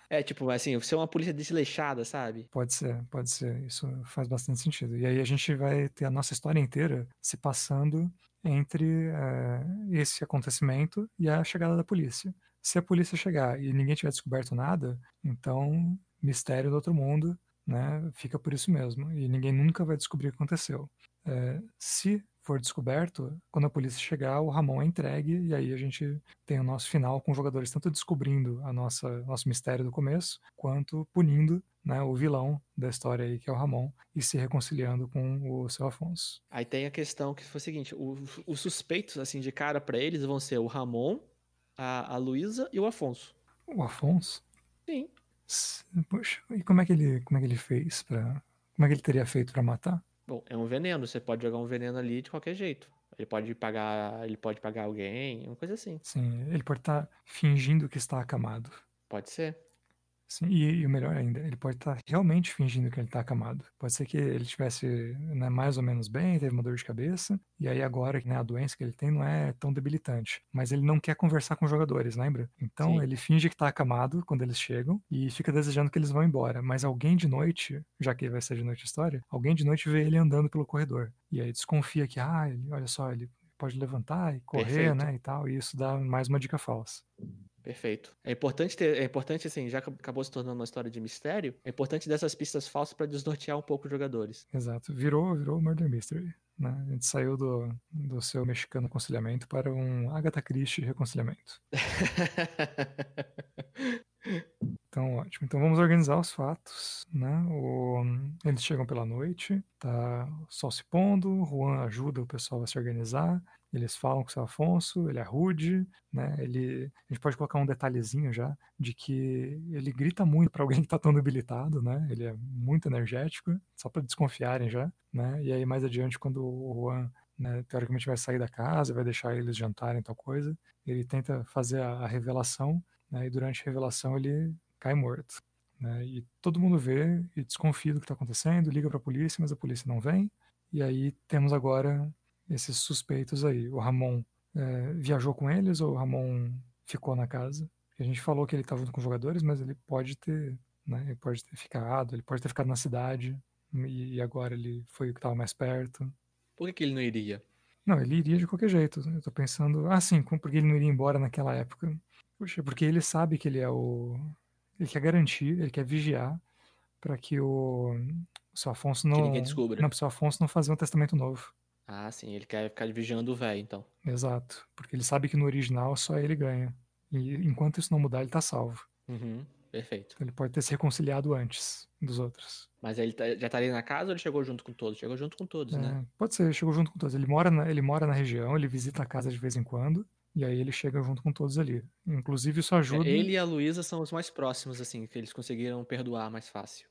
É, tipo, assim, ser uma polícia desleixada, sabe? Pode ser, pode ser. Isso faz bastante sentido. E aí a gente vai ter a nossa história inteira se passando entre é, esse acontecimento e a chegada da polícia. Se a polícia chegar e ninguém tiver descoberto nada, então mistério do outro mundo, né? Fica por isso mesmo. E ninguém nunca vai descobrir o que aconteceu. É, se for descoberto, quando a polícia chegar, o Ramon é entregue e aí a gente tem o nosso final com os jogadores tanto descobrindo a nossa nosso mistério do começo, quanto punindo né, o vilão da história aí, que é o Ramon, e se reconciliando com o seu Afonso. Aí tem a questão que foi o seguinte, os suspeitos, assim, de cara para eles vão ser o Ramon, a, a Luísa e o Afonso. O Afonso? Sim. Poxa, e como é que ele, como é que ele fez para como é que ele teria feito para matar? Bom, é um veneno, você pode jogar um veneno ali de qualquer jeito. Ele pode pagar, ele pode pagar alguém, uma coisa assim. Sim, ele pode estar tá fingindo que está acamado. Pode ser. Sim, e, e, o melhor ainda, ele pode estar tá realmente fingindo que ele está acamado. Pode ser que ele estivesse né, mais ou menos bem, teve uma dor de cabeça, e aí agora né, a doença que ele tem não é tão debilitante. Mas ele não quer conversar com os jogadores, lembra? Então Sim. ele finge que está acamado quando eles chegam e fica desejando que eles vão embora. Mas alguém de noite, já que vai ser de noite a história, alguém de noite vê ele andando pelo corredor. E aí desconfia que, ah, ele, olha só, ele pode levantar e correr, Perfeito. né, e tal, e isso dá mais uma dica falsa. Perfeito. É importante ter, é importante assim, já que acabou se tornando uma história de mistério, é importante dessas pistas falsas para desnortear um pouco os jogadores. Exato. Virou, virou Murder Mystery. Né? A gente saiu do, do seu mexicano conciliamento para um Agatha Christie reconciliamento. <laughs> Então, ótimo. Então vamos organizar os fatos, né? O, eles chegam pela noite, tá o sol se pondo, o Juan ajuda o pessoal a se organizar, eles falam com o seu Afonso, ele é rude, né? Ele, a gente pode colocar um detalhezinho já de que ele grita muito para alguém que está tão debilitado, né? Ele é muito energético, só para desconfiarem já, né? E aí mais adiante quando o Juan né, teoricamente vai sair da casa, vai deixar eles jantarem tal coisa, ele tenta fazer a, a revelação, né? E durante a revelação ele cai morto. Né? E todo mundo vê e desconfia do que está acontecendo, liga para a polícia, mas a polícia não vem. E aí temos agora esses suspeitos aí. O Ramon é, viajou com eles ou o Ramon ficou na casa? A gente falou que ele estava junto com os jogadores, mas ele pode ter, né? Ele pode ter ficado, ele pode ter ficado na cidade e agora ele foi o que estava mais perto. Por que, ele não iria? Não, ele iria de qualquer jeito. Eu tô pensando, ah, sim, porque ele não iria embora naquela época. Puxa, porque ele sabe que ele é o ele quer garantir, ele quer vigiar para que o, o seu Afonso não. Que ninguém descubra. Não, para o seu Afonso não fazer um testamento novo. Ah, sim, ele quer ficar vigiando o velho, então. Exato, porque ele sabe que no original só ele ganha. E enquanto isso não mudar, ele tá salvo. Uhum, perfeito. Então ele pode ter se reconciliado antes dos outros. Mas ele tá, já estaria na casa ou ele chegou junto com todos? Chegou junto com todos, é, né? Pode ser, chegou junto com todos. Ele mora, na, ele mora na região, ele visita a casa de vez em quando. E aí ele chega junto com todos ali. Inclusive isso ajuda. Ele e a Luísa são os mais próximos, assim, que eles conseguiram perdoar mais fácil.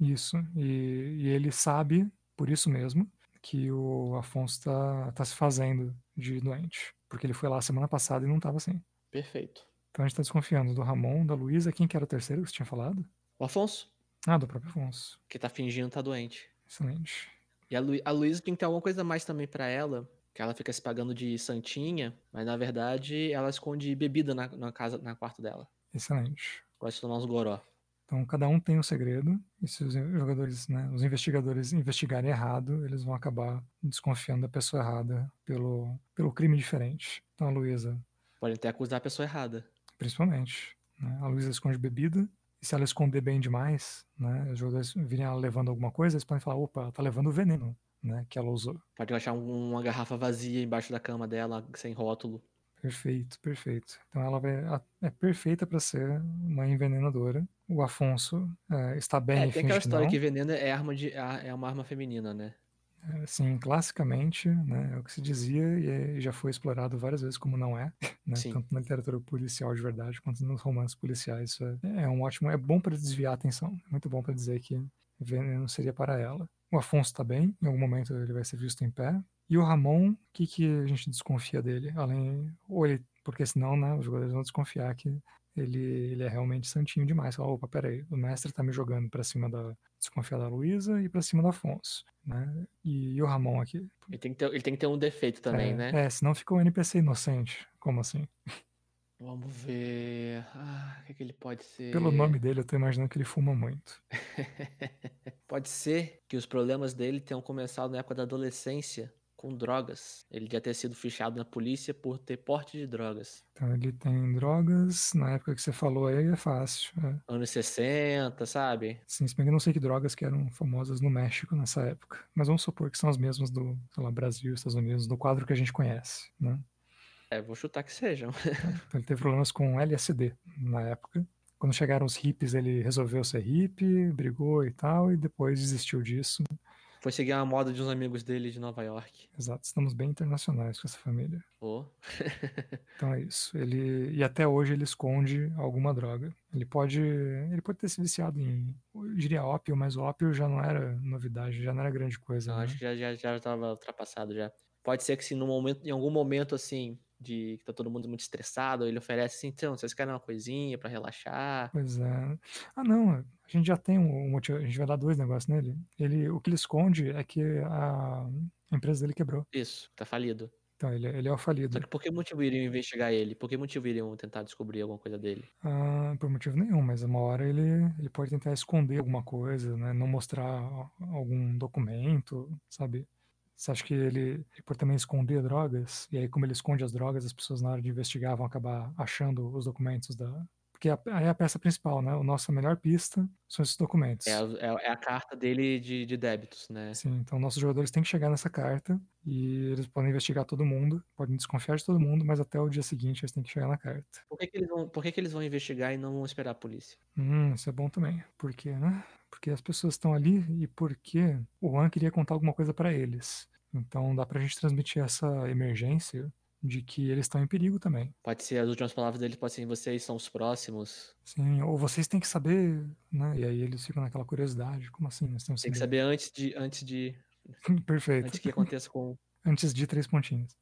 Isso. E, e ele sabe, por isso mesmo, que o Afonso está tá se fazendo de doente. Porque ele foi lá semana passada e não estava assim. Perfeito. Então a gente está desconfiando do Ramon, da Luísa. Quem que era o terceiro que você tinha falado? O Afonso. Ah, do próprio Afonso. Que tá fingindo estar tá doente. Excelente. E a, Lu a Luísa tem que ter alguma coisa mais também para ela, que ela fica se pagando de santinha, mas na verdade ela esconde bebida na, na casa, na quarto dela. Excelente. Gosto de tomar uns goró. Então, cada um tem um segredo, e se os jogadores, né, os investigadores investigarem errado, eles vão acabar desconfiando da pessoa errada pelo, pelo crime diferente. Então, a Luísa. Pode até acusar a pessoa errada. Principalmente. Né? A Luísa esconde bebida, e se ela esconder bem demais, né, os jogadores virem ela levando alguma coisa, eles podem falar: opa, ela tá levando o veneno né, que ela usou. Pode achar um, uma garrafa vazia embaixo da cama dela, sem rótulo. Perfeito, perfeito. Então ela vai, é perfeita para ser uma envenenadora. O Afonso é, está bem. É, tem aquela história que, que veneno é arma de é uma arma feminina, né? É, sim, classicamente, né, é o que se dizia e já foi explorado várias vezes como não é, <laughs> né, tanto na literatura policial de verdade quanto nos romances policiais. Isso é, é um ótimo, é bom para desviar a atenção, é muito bom para dizer que veneno seria para ela. O Afonso está bem, em algum momento ele vai ser visto em pé, e o Ramon, o que, que a gente desconfia dele? Além, ou ele, porque senão, né, os jogadores vão desconfiar que ele, ele é realmente santinho demais. Fala, opa, peraí, o mestre tá me jogando para cima da desconfiar da Luísa e para cima do Afonso, né? E, e, o Ramon aqui. Ele tem que ter, ele tem que ter um defeito também, é, né? É, senão fica um NPC inocente. Como assim? Vamos ver. Ah, o que, é que ele pode ser? Pelo nome dele, eu tô imaginando que ele fuma muito. <laughs> pode ser que os problemas dele tenham começado na época da adolescência com drogas. Ele já ter sido fichado na polícia por ter porte de drogas. Então ele tem drogas, na época que você falou aí é fácil. É. Anos 60, sabe? Sim, se bem que eu não sei que drogas que eram famosas no México nessa época. Mas vamos supor que são as mesmas do, sei lá, Brasil, Estados Unidos, do quadro que a gente conhece, né? É, vou chutar que sejam. <laughs> então ele teve problemas com LSD na época. Quando chegaram os hippies, ele resolveu ser hippie, brigou e tal, e depois desistiu disso. Foi seguir a moda de uns amigos dele de Nova York. Exato, estamos bem internacionais com essa família. Oh. <laughs> então é isso. Ele e até hoje ele esconde alguma droga. Ele pode, ele pode ter se viciado em, eu diria ópio, mas o ópio já não era novidade, já não era grande coisa. Não, né? acho que já já já estava ultrapassado já. Pode ser que se no momento, em algum momento assim, de que tá todo mundo muito estressado, ele oferece assim, então, vocês querem uma coisinha para relaxar? Pois é. Ah, não, a gente já tem um motivo, a gente vai dar dois negócios nele. Ele, o que ele esconde é que a empresa dele quebrou. Isso, tá falido. Então, ele, ele é o falido. Só que por que motivo iriam investigar ele? Por que motivo iriam tentar descobrir alguma coisa dele? Ah, por motivo nenhum, mas uma hora ele, ele pode tentar esconder alguma coisa, né? Não mostrar algum documento, sabe? Você acha que ele, por também esconder drogas, e aí como ele esconde as drogas, as pessoas na hora de investigar vão acabar achando os documentos da... Porque aí é a peça principal, né? A nossa melhor pista são esses documentos. É a, é, é a carta dele de, de, débitos, né? Sim, então nossos jogadores têm que chegar nessa carta e eles podem investigar todo mundo, podem desconfiar de todo mundo, mas até o dia seguinte eles têm que chegar na carta. Por que, que eles, vão, por que, que eles vão investigar e não vão esperar a polícia? Hum, isso é bom também. Por quê, né? Porque as pessoas estão ali e porque o Juan queria contar alguma coisa para eles. Então dá pra gente transmitir essa emergência de que eles estão em perigo também. Pode ser as últimas palavras deles, pode ser vocês são os próximos. Sim, ou vocês têm que saber, né? E aí eles ficam naquela curiosidade, como assim? Nós temos Tem que saber antes de antes de <laughs> Perfeito. Antes que aconteça com antes de três pontinhos.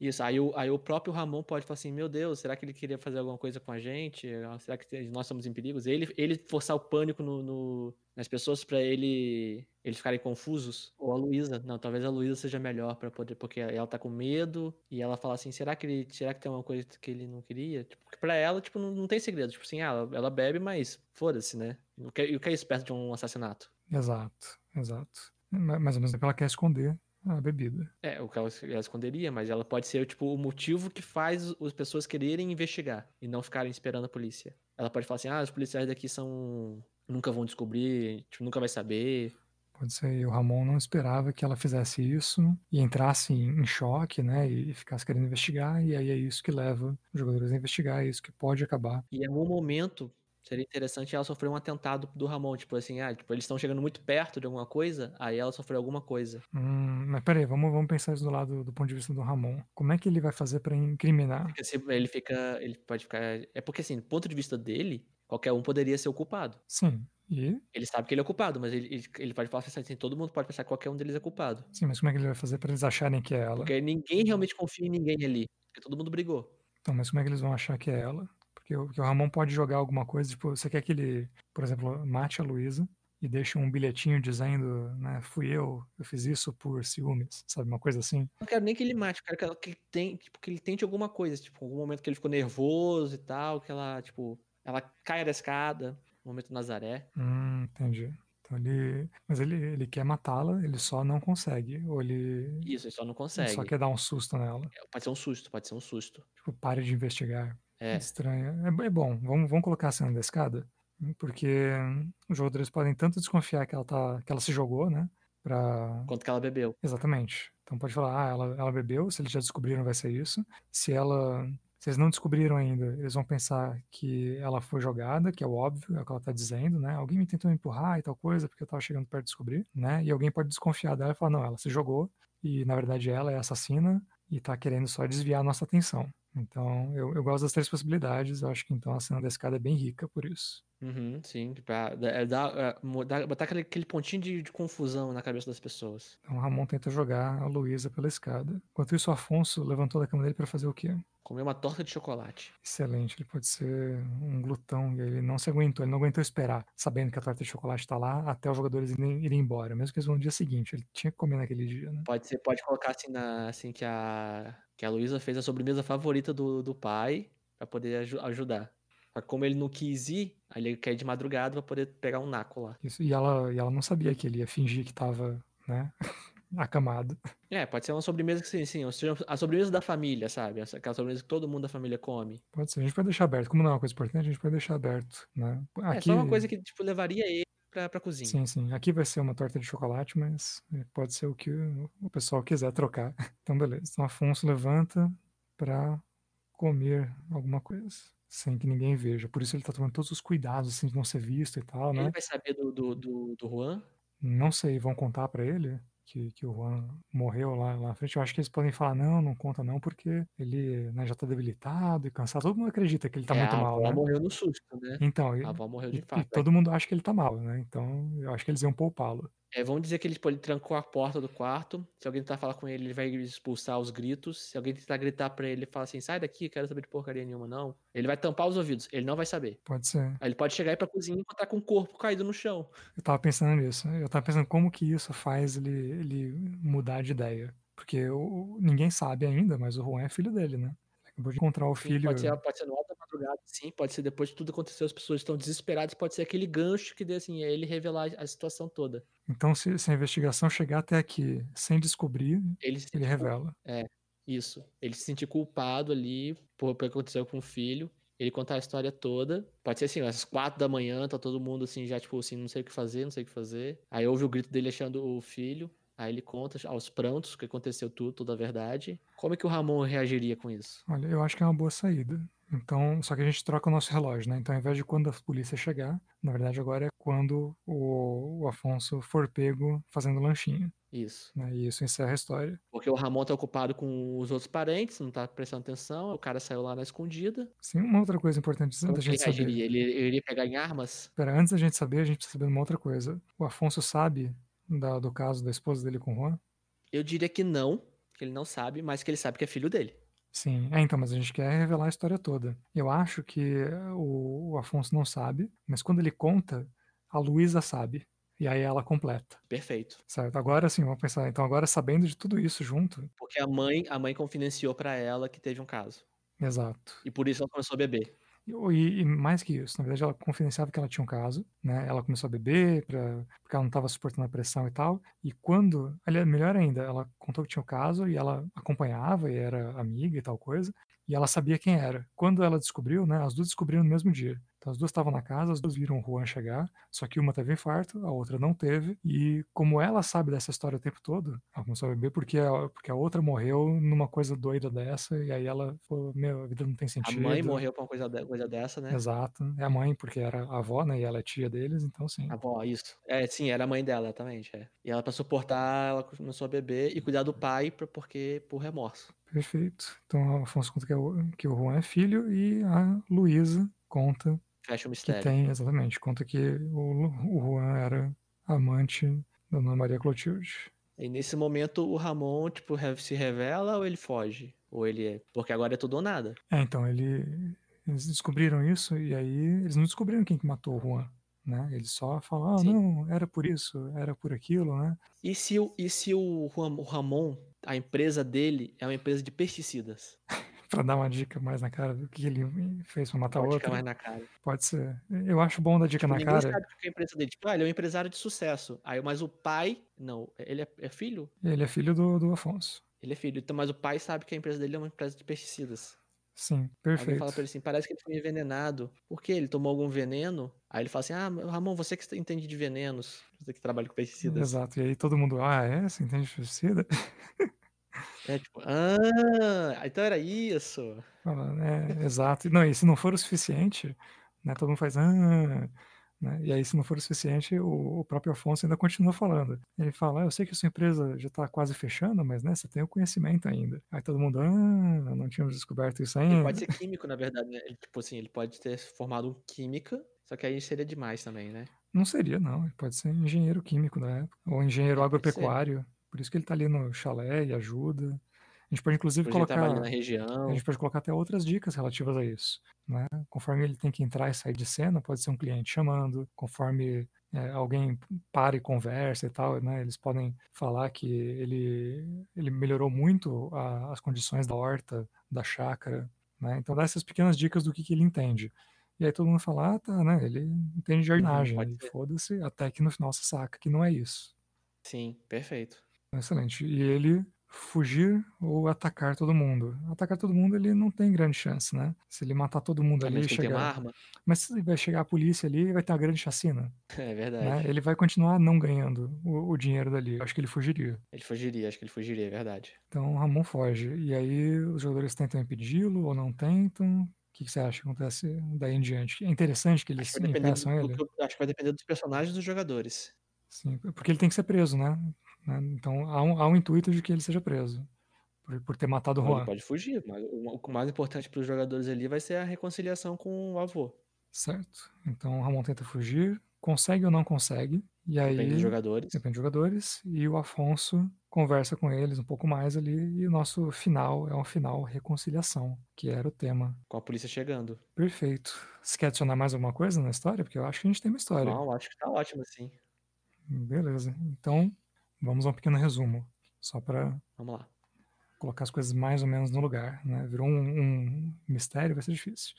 Isso, aí o, aí o próprio Ramon pode falar assim, meu Deus, será que ele queria fazer alguma coisa com a gente? Será que nós estamos em perigos? Ele, ele forçar o pânico no, no nas pessoas para ele eles ficarem confusos. Ou a Luísa, não, talvez a Luísa seja melhor para poder, porque ela tá com medo e ela fala assim, será que ele, será que tem uma coisa que ele não queria? Tipo, para ela, tipo, não, não, tem segredo, tipo assim, ah, ela, ela bebe, mas foda-se, né? E o que é isso perto de um assassinato? Exato, exato. Mas ao mesmo tempo ela quer esconder a bebida. É, o que ela, ela, esconderia, mas ela pode ser, tipo, o motivo que faz as pessoas quererem investigar e não ficarem esperando a polícia. Ela pode falar assim, ah, os policiais daqui são... nunca vão descobrir, tipo, nunca vai saber. Pode ser, e o Ramon não esperava que ela fizesse isso e entrasse em choque, né, e ficasse querendo investigar, e aí é isso que leva os jogadores a investigar, é isso que pode acabar. E em algum momento, Seria interessante ela sofrer um atentado do Ramon, tipo assim, ah, tipo, eles estão chegando muito perto de alguma coisa, aí ela sofreu alguma coisa. Hum, mas peraí, vamos, vamos pensar isso do lado do ponto de vista do Ramon. Como é que ele vai fazer para incriminar? Ele fica. Ele pode ficar. É porque assim, do ponto de vista dele, qualquer um poderia ser o culpado. Sim. E? Ele sabe que ele é culpado, mas ele, ele, ele pode falar assim, todo mundo pode pensar que qualquer um deles é culpado. Sim, mas como é que ele vai fazer para eles acharem que é ela? Porque ninguém realmente confia em ninguém ali. Porque todo mundo brigou. Então, mas como é que eles vão achar que é ela? Porque o, o Ramon pode jogar alguma coisa, tipo, você quer que ele, por exemplo, mate a Luísa, e deixa um bilhetinho dizendo, né, fui eu, eu fiz isso por ciúmes, sabe, uma coisa assim. Não quero nem que ele mate, eu quero que ele, tem, tipo, que ele tente alguma coisa, tipo, algum momento que ele ficou nervoso e tal, que ela, tipo, ela caia da escada, momento Nazaré. Hum, entendi. Então ele, mas ele, ele quer matá-la, ele só não consegue, ou ele Isso, ele só não ele consegue. só quer dar um susto nela. É, Pode ser um susto, pode ser um susto. Tipo, pare de investigar. É, Estranho. É, é bom, vamos, vamos colocar a cena da escada, porque hum, os jogadores podem tanto desconfiar que ela tá, que ela se jogou, né, pra... quanto que ela bebeu. Exatamente. Então pode falar, ah, ela, ela bebeu, se eles já descobriram vai ser isso. Se ela, se eles não descobriram ainda, eles vão pensar que ela foi jogada, que é o óbvio, é o que ela tá dizendo, né? Alguém me tentou empurrar e tal coisa, porque eu tava chegando perto de descobrir, né? E alguém pode desconfiar dela e falar, não, ela se jogou, e na verdade ela é assassina e tá querendo só desviar a nossa atenção. Então, eu, eu gosto das três possibilidades, eu acho que então a cena da escada é bem rica por isso. Uhum, sim, pra é, dar, é, botar aquele, aquele pontinho de, de confusão na cabeça das pessoas. Então, Ramon tenta jogar a Luísa pela escada. Enquanto isso, Afonso levantou da cama dele para fazer o quê? Comer uma torta de chocolate. Excelente, ele pode ser um glutão e ele não se aguentou, ele não aguentou esperar, sabendo que a torta de chocolate está lá, até os jogadores irem, irem embora, mesmo que eles vão no dia seguinte, ele tinha que comer naquele dia, né? Pode ser, pode colocar assim, na, assim que a, que a Luísa fez a sobremesa favorita do, do pai pra poder aju- ajudar. Só que como ele não quis ir, aí ele quer ir de madrugada pra poder pegar um naco lá. Isso, e, ela, e ela não sabia que ele ia fingir que estava, né, <laughs> acamado. É, pode ser uma sobremesa que sim, sim, a sobremesa da família, sabe? Aquela sobremesa que todo mundo da família come. Pode ser, a gente pode deixar aberto, como não é uma coisa importante, a gente pode deixar aberto, né? É só uma coisa que, tipo, levaria ele pra, pra cozinha. Sim, sim. Aqui vai ser uma torta de chocolate, mas pode ser o que o pessoal quiser trocar. <laughs> Então, beleza. Então, Afonso levanta para comer alguma coisa, sem que ninguém veja. Por isso ele tá tomando todos os cuidados, assim, de não ser visto e tal, Ele né? vai saber do, do, do, do Juan? Não sei, vão contar para ele que, que o Juan morreu lá, lá na frente. Eu acho que eles podem falar, não, não conta não, porque ele né, já tá debilitado e cansado. Todo mundo acredita que ele tá é, muito a mal, avó né? morreu no susto, né? Então, e, A avó morreu e- de e infarto. todo mundo acha que ele tá mal, né? Então, eu acho que eles iam poupá-lo. É, vamos dizer que ele, tipo, ele trancou a porta do quarto. Se alguém tentar falar com ele, ele vai expulsar os gritos. Se alguém tentar gritar pra ele, ele fala assim: sai daqui, quero saber de porcaria nenhuma, não. Ele vai tampar os ouvidos, ele não vai saber. Pode ser. Aí ele pode chegar aí pra cozinha e encontrar com o corpo caído no chão. Eu tava pensando nisso. Eu tava pensando como que isso faz ele, ele mudar de ideia. Porque o, ninguém sabe ainda, mas o Juan é filho dele, né? Acabou de encontrar o Sim, filho. Pode ser, pode ser no alto da madrugada, sim. Pode ser depois de tudo acontecer, as pessoas estão desesperadas. Pode ser aquele gancho que dê assim, é ele revelar a situação toda. Então, se, se a investigação chegar até aqui sem descobrir, Ele ele revela. Isso. Ele se sentir culpado ali por, pelo que aconteceu com o filho. Ele contar a história toda. Pode ser assim, às quatro da manhã, tá todo mundo assim, já, tipo assim, não sei o que fazer, não sei o que fazer. Aí ouve o grito dele achando o filho. Aí ele conta aos prantos o que aconteceu tudo, toda a verdade. Como é que o Ramon reagiria com isso? Olha, eu acho que é uma boa saída. Então, só que a gente troca o nosso relógio, né? Então, ao invés de quando a polícia chegar, na verdade agora é quando o, o Afonso for pego fazendo lanchinho, Isso. né? E isso encerra a história. Porque o Ramon tá ocupado com os outros parentes, não tá prestando atenção. O cara saiu lá na escondida. Sim, uma outra coisa importante Como da gente saber. Ele, ele iria pegar em armas? Espera, antes da gente saber, a gente precisa saber uma outra coisa. O Afonso sabe da- do caso da esposa dele com o Juan? Eu diria que não, que ele não sabe, mas que ele sabe que é filho dele. Sim, é, então, mas a gente quer revelar a história toda. Eu acho que o, o Afonso não sabe, mas quando ele conta, a Luísa sabe. E aí ela completa, Perfeito. certo? Agora sim, vamos pensar. Então, agora sabendo de tudo isso junto, Porque a mãe, a mãe confidenciou pra ela que teve um caso. exato. E por isso ela começou a beber. E, e mais que isso, na verdade, ela confidenciava que ela tinha um caso, né? Ela começou a beber pra, porque ela não estava suportando a pressão e tal. E quando, aliás, melhor ainda, ela contou que tinha um caso e ela acompanhava e era amiga e tal coisa. E ela sabia quem era. Quando ela descobriu, né? As duas descobriram no mesmo dia. Então as duas estavam na casa, as duas viram o Juan chegar, só que uma teve infarto, a outra não teve. E como ela sabe dessa história o tempo todo, ela começou a beber porque a, porque a outra morreu numa coisa doida dessa, e aí ela falou, meu, a vida não tem A sentido. mãe morreu por uma coisa, de- coisa dessa, né? Exato. É a mãe, porque era a avó, né? E ela é tia deles, então sim. A avó, isso. É, sim, era a mãe dela, exatamente. É. E ela, pra suportar, ela começou a beber e cuidar do pai, porque por remorso. Perfeito. Então, o Afonso conta que, é o, que o Juan é filho e a Luísa conta Fecha o que mistério. tem, exatamente, conta que o, o Juan era amante da Dona Maria Clotilde. E nesse momento o Ramon, tipo, se revela ou ele foge? Ou ele é. Porque agora é tudo ou nada. É, então, ele, eles descobriram isso e aí eles não descobriram quem que matou o Juan, né? Eles só falam, ah, Sim. não, era por isso, era por aquilo, né? E se e se o Ramon, a empresa dele, é uma empresa de pesticidas? <laughs> Pra dar uma dica mais na cara do que ele fez pra matar Pode outro. ficar mais na cara. Pode ser. Eu acho bom dar dica Tipo, na cara. sabe que é a empresa dele. Tipo, ah, ele é um empresário de sucesso. Aí, mas o pai. Não, ele é, é filho? Ele é filho do, do Afonso. Ele é filho. Então, mas o pai sabe que a empresa dele é uma empresa de pesticidas. Sim, Alguém perfeito. fala pra ele assim, parece que ele foi envenenado. Por quê? Ele tomou algum veneno? Aí ele fala assim, ah, Ramon, você que entende de venenos. Você que trabalha com pesticidas. Exato. E aí todo mundo, ah, é? Você entende de pesticida? É tipo, ah, então era isso. É, exato. Não, e se não for o suficiente, né, todo mundo faz, ah, né? E aí, se não for o suficiente, o, o próprio Afonso ainda continua falando. Ele fala, ah, eu sei que a sua empresa já está quase fechando, mas né, você tem o conhecimento ainda. Aí todo mundo, ah, não tínhamos descoberto isso Ele ainda. pode ser químico, na verdade, né? Ele, tipo assim, ele pode ter formado um química, só que aí seria demais também, né? Não seria, não. Ele pode ser engenheiro químico da época, ou engenheiro agropecuário. Por isso que ele está ali no chalé e ajuda. A gente pode, inclusive, colocar... na região. A gente pode colocar até outras dicas relativas a isso. Né? Conforme ele tem que entrar e sair de cena, pode ser um cliente chamando, conforme é, alguém para e conversa e tal, né? eles podem falar que ele, ele melhorou muito a, as condições da horta, da chácara. Né? Então dá essas pequenas dicas do que, que ele entende. E aí todo mundo fala, ah, tá, né? Ele entende de jardinagem. Uhum, ser. foda-se, até que no final você saca que não é isso. Sim, perfeito. Excelente. E ele fugir ou atacar todo mundo. Atacar todo mundo ele não tem grande chance, né? Se ele matar todo mundo A ali e chegar. arma. Mas se vai chegar a polícia ali, vai ter uma grande chacina. <laughs> É Né? verdade. Ele vai continuar não ganhando o, o dinheiro dali. Eu acho que ele fugiria. Ele fugiria, acho que ele fugiria, é verdade. Então o Ramon foge. E aí os jogadores tentam impedi-lo ou não tentam. O que, que você acha que acontece daí em diante? É interessante que eles impeçam ele? do acho que vai depender dos personagens e dos jogadores. Sim, porque ele tem que ser preso, né? Né? Então há um, há um intuito de que ele seja preso. Por, por ter matado o Ou ele Juan. pode fugir, mas o, o mais importante para os jogadores ali vai ser a reconciliação com o avô. Certo. Então o Ramon tenta fugir, consegue ou não consegue, e aí Depende dos jogadores. depende dos jogadores, e o Afonso conversa com eles um pouco mais ali, e o nosso final é um final reconciliação, que era o tema. Com a polícia chegando. Perfeito. Você quer adicionar mais alguma coisa na história? Porque eu acho que a gente tem uma história. Não, acho que tá ótimo assim. Beleza. Então, vamos a um pequeno resumo, só para colocar as coisas mais ou menos no lugar, né? Virou um, um mistério, vai ser difícil.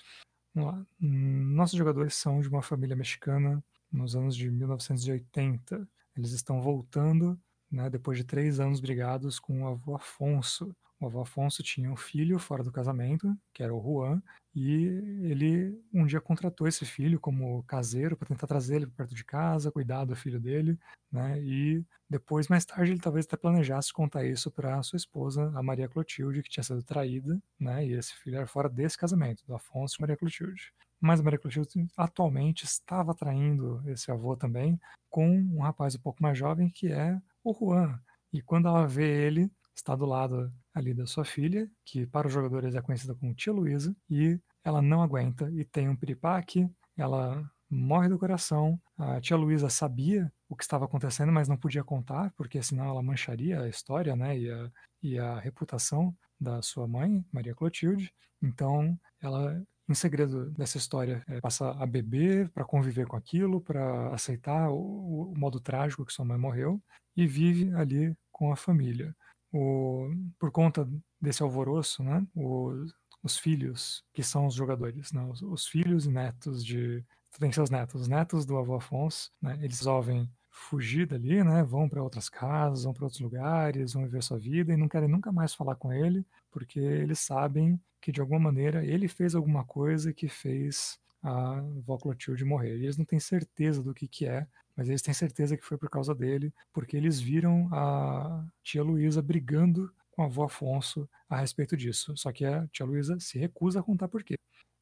Vamos lá. Nossos jogadores são de uma família mexicana nos anos de 1980. Eles estão voltando, né, depois de três anos brigados com o avô Afonso. O avô Afonso tinha um filho fora do casamento, que era o Juan, e ele um dia contratou esse filho como caseiro para tentar trazer ele perto de casa, cuidar do filho dele, né? E depois, mais tarde, ele talvez até planejasse contar isso para sua esposa, a Maria Clotilde, que tinha sido traída, né? E esse filho era fora desse casamento, do Afonso e Maria Clotilde. Mas a Maria Clotilde atualmente estava traindo esse avô também com um rapaz um pouco mais jovem que é o Juan. E quando ela vê ele, está do lado ali da sua filha, que para os jogadores é conhecida como Tia Luísa, e ela não aguenta e tem um piripaque, ela morre do coração. A tia Luísa sabia o que estava acontecendo, mas não podia contar, porque senão ela mancharia a história né, e, a, e a reputação da sua mãe, Maria Clotilde. Então, ela, em segredo dessa história, é, passa a beber para conviver com aquilo, para aceitar o, o modo trágico que sua mãe morreu, e vive ali com a família. O, por conta desse alvoroço, né, os, os filhos, que são os jogadores, né, os, os filhos e netos de. Tem seus netos, os netos do avô Afonso, né, eles resolvem fugir dali, né, vão para outras casas, vão para outros lugares, vão viver sua vida e não querem nunca mais falar com ele, porque eles sabem que de alguma maneira ele fez alguma coisa que fez a avó Clotilde morrer. E eles não têm certeza do que, que é, mas eles têm certeza que foi por causa dele, porque eles viram a tia Luísa brigando com a avó Afonso a respeito disso. Só que a tia Luísa se recusa a contar por quê.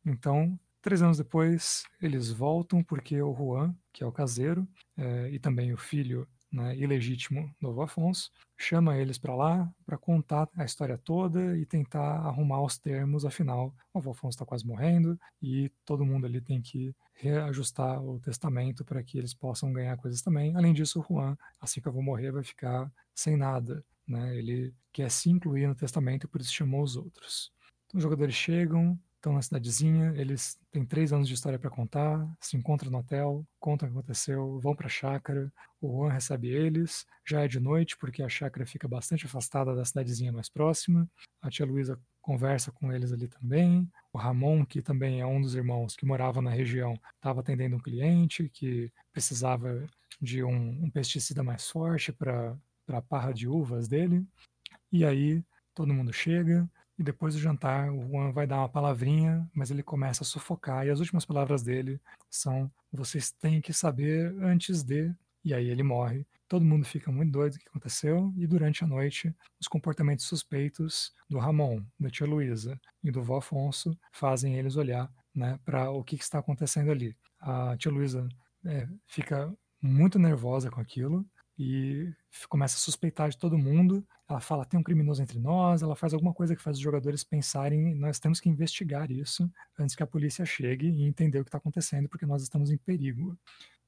Então, três anos depois, eles voltam porque o Juan, que é o caseiro, é, e também o filho né, ilegítimo do avô Afonso, chama eles para lá para contar a história toda e tentar arrumar os termos. Afinal, o avô Afonso está quase morrendo e todo mundo ali tem que reajustar o testamento para que eles possam ganhar coisas também. Além disso, o Juan, assim que eu vou morrer, vai ficar sem nada. Né? Ele quer se incluir no testamento por isso chamou os outros. Então, os jogadores chegam, estão na cidadezinha, eles têm três anos de história para contar, se encontram no hotel, contam o que aconteceu, vão para a chácara, o Juan recebe eles, já é de noite porque a chácara fica bastante afastada da cidadezinha mais próxima, a tia Luísa conversa com eles ali também, o Ramon, que também é um dos irmãos que morava na região, estava atendendo um cliente que precisava de um, um pesticida mais forte para a parra de uvas dele, e aí todo mundo chega, e depois do jantar, o Juan vai dar uma palavrinha, mas ele começa a sufocar. E as últimas palavras dele são: Vocês têm que saber antes de. E aí ele morre. Todo mundo fica muito doido o que aconteceu. E durante a noite, os comportamentos suspeitos do Ramon, da tia Luísa e do vô Afonso fazem eles olhar né, para o que, que, está acontecendo ali. A tia Luísa é, fica muito nervosa com aquilo e começa a suspeitar de todo mundo. Ela fala: tem um criminoso entre nós. Ela faz alguma coisa que faz os jogadores pensarem: nós temos que investigar isso antes que a polícia chegue e entender o que está acontecendo, porque nós estamos em perigo.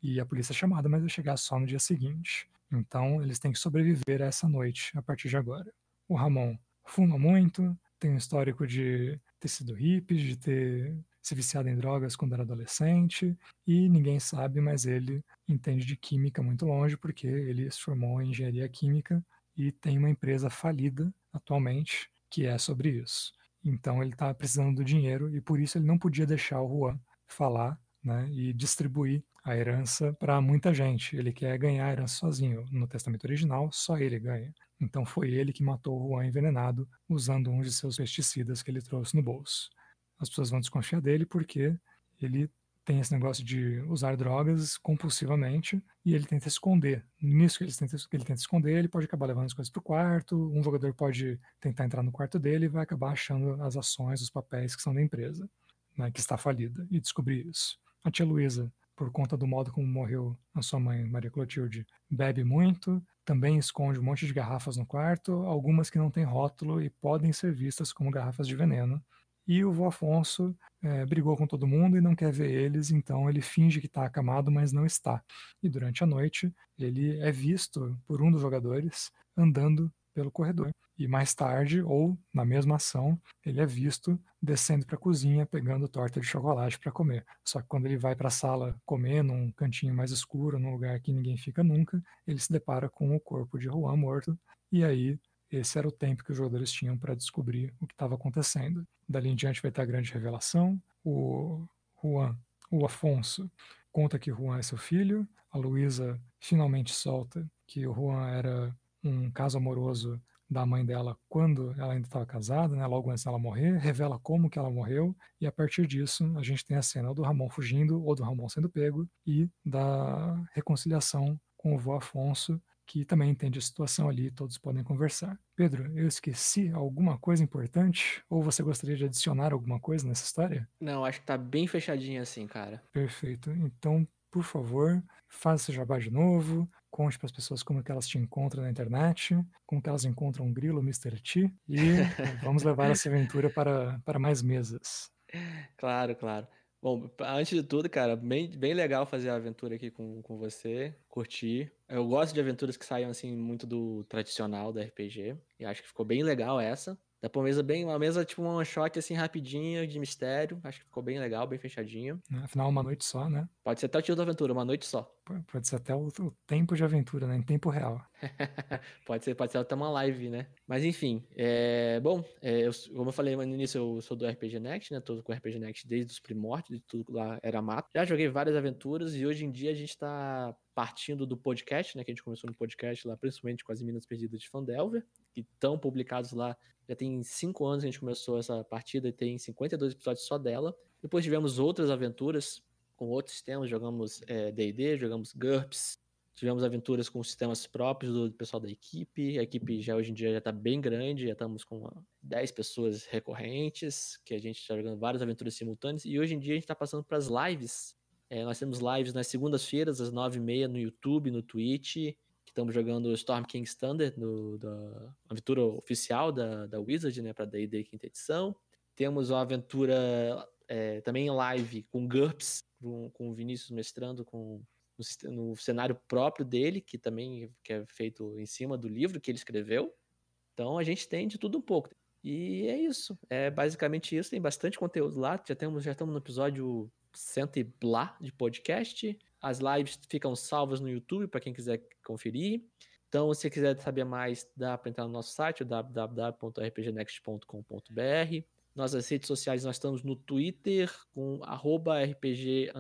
E a polícia é chamada, mas vai chegar só no dia seguinte. Então eles têm que sobreviver a essa noite a partir de agora. O Ramon fuma muito, tem um histórico de ter sido hippie, de ter se viciado em drogas quando era adolescente, e ninguém sabe, mas ele entende de química muito longe, porque ele se formou em engenharia química e tem uma empresa falida atualmente que é sobre isso. Então ele está precisando do dinheiro e por isso ele não podia deixar o Juan falar né, e distribuir a herança para muita gente. Ele quer ganhar a herança sozinho. No testamento original, só ele ganha. Então foi ele que matou o Juan envenenado usando um de seus pesticidas que ele trouxe no bolso as pessoas vão desconfiar dele porque ele tem esse negócio de usar drogas compulsivamente e ele tenta esconder. Nisso que ele tenta, ele tenta esconder, ele pode acabar levando as coisas para o quarto, um jogador pode tentar entrar no quarto dele e vai acabar achando as ações, os papéis que são da empresa, né, que está falida, e descobrir isso. A tia Luísa, por conta do modo como morreu a sua mãe, Maria Clotilde, bebe muito, também esconde um monte de garrafas no quarto, algumas que não têm rótulo e podem ser vistas como garrafas de veneno, e o vô Afonso é, brigou com todo mundo e não quer ver eles, então ele finge que está acamado, mas não está. E durante a noite, ele é visto por um dos jogadores andando pelo corredor. E mais tarde, ou na mesma ação, ele é visto descendo para a cozinha pegando torta de chocolate para comer. Só que quando ele vai para a sala comer num cantinho mais escuro, num lugar que ninguém fica nunca, ele se depara com o corpo de Juan morto. E aí esse era o tempo que os jogadores tinham para descobrir o que estava acontecendo. Dali em diante vai ter a grande revelação. O Juan, o Afonso, conta que Juan é seu filho. A Luísa finalmente solta que o Juan era um caso amoroso da mãe dela quando ela ainda estava casada, né, logo antes dela morrer, revela como que ela morreu, e a partir disso a gente tem a cena do Ramon fugindo ou do Ramon sendo pego e da reconciliação com o vô Afonso, que também entende a situação ali, todos podem conversar. Pedro, eu esqueci alguma coisa importante? Ou você gostaria de adicionar alguma coisa nessa história? Não, acho que tá bem fechadinho assim, cara. Perfeito. Então, por favor, faça esse jabá de novo, conte para as pessoas como que elas te encontram na internet, como que elas encontram o Grilo, Mr. T, e <laughs> vamos levar essa aventura para, para mais mesas. Claro, claro. Bom, antes de tudo, cara, bem, bem legal fazer a aventura aqui com, com você, curtir. Eu gosto de aventuras que saiam, assim, muito do tradicional da RPG, e acho que ficou bem legal essa. Dá pra uma mesa bem, uma mesa tipo um one shot assim rapidinho, de mistério. Acho que ficou bem legal, bem fechadinho. Afinal, uma noite só, né? Pode ser até o tiro da aventura, uma noite só. Pode ser até o, o tempo de aventura, né? Em tempo real. <laughs> pode ser, pode ser até uma live, né? Mas enfim, é... bom, é, eu, como eu falei no início, eu sou do RPG Next, né? Tô com o RPG Next desde os primórdios, de tudo lá era mato. Já joguei várias aventuras e hoje em dia a gente tá partindo do podcast, né? Que a gente começou no podcast lá, principalmente com as Minas Perdidas de Fandelver, que estão publicados lá já tem cinco anos que a gente começou essa partida e tem 52 episódios só dela. Depois tivemos outras aventuras com outros sistemas, jogamos D&D, é, jogamos GURPS, tivemos aventuras com sistemas próprios do pessoal da equipe. A equipe já hoje em dia já está bem grande, já estamos com 10 pessoas recorrentes, que a gente está jogando várias aventuras simultâneas. E hoje em dia a gente está passando para as lives. É, nós temos lives nas segundas-feiras, às 9h30 no YouTube, no Twitch estamos jogando Storm King's Thunder, no, da aventura oficial da, da Wizard, né, para D&D quinta edição. Temos uma aventura é, também em live com GURPS, com, com o Vinícius mestrando com, no, no, cenário próprio dele, que também que é feito em cima do livro que ele escreveu. Então a gente tem de tudo um pouco. E é isso. É basicamente isso. Tem bastante conteúdo lá. Já, temos, já estamos no episódio cento e blá de podcast. As lives ficam salvas no YouTube para quem quiser conferir. Então, se quiser saber mais, dá para entrar no nosso site, www.rpgnext.com.br. Nossas redes sociais, nós estamos no Twitter com arroba RPG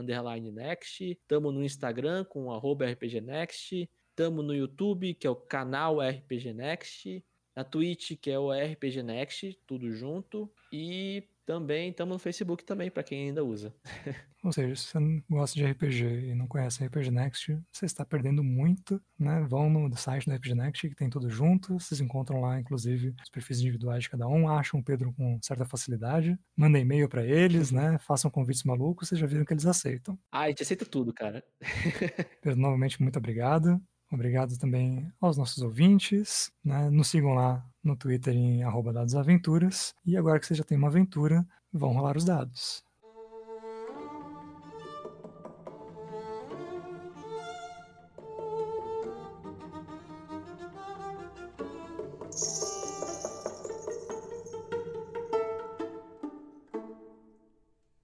Next. Estamos no Instagram com arroba RPG Next. Estamos no YouTube, que é o canal RPG Next. Na Twitch, que é o RPG Next, tudo junto. E também estamos no Facebook também, para quem ainda usa. <laughs> Ou seja, se você não gosta de RPG e não conhece RPG Next, você está perdendo muito, né? Vão no site do RPG Next, que tem tudo junto. Vocês encontram lá, inclusive, os perfis individuais de cada um. Acham o Pedro com certa facilidade. Mandem e-mail para eles, né? <laughs> Façam convites malucos, vocês já viram que eles aceitam. Ah, a gente aceita tudo, cara. <laughs> Pedro, novamente, muito obrigado. Obrigado também aos nossos ouvintes. Né? Nos sigam lá no Twitter em dadosaventuras. E agora que você já tem uma aventura, vão rolar os dados.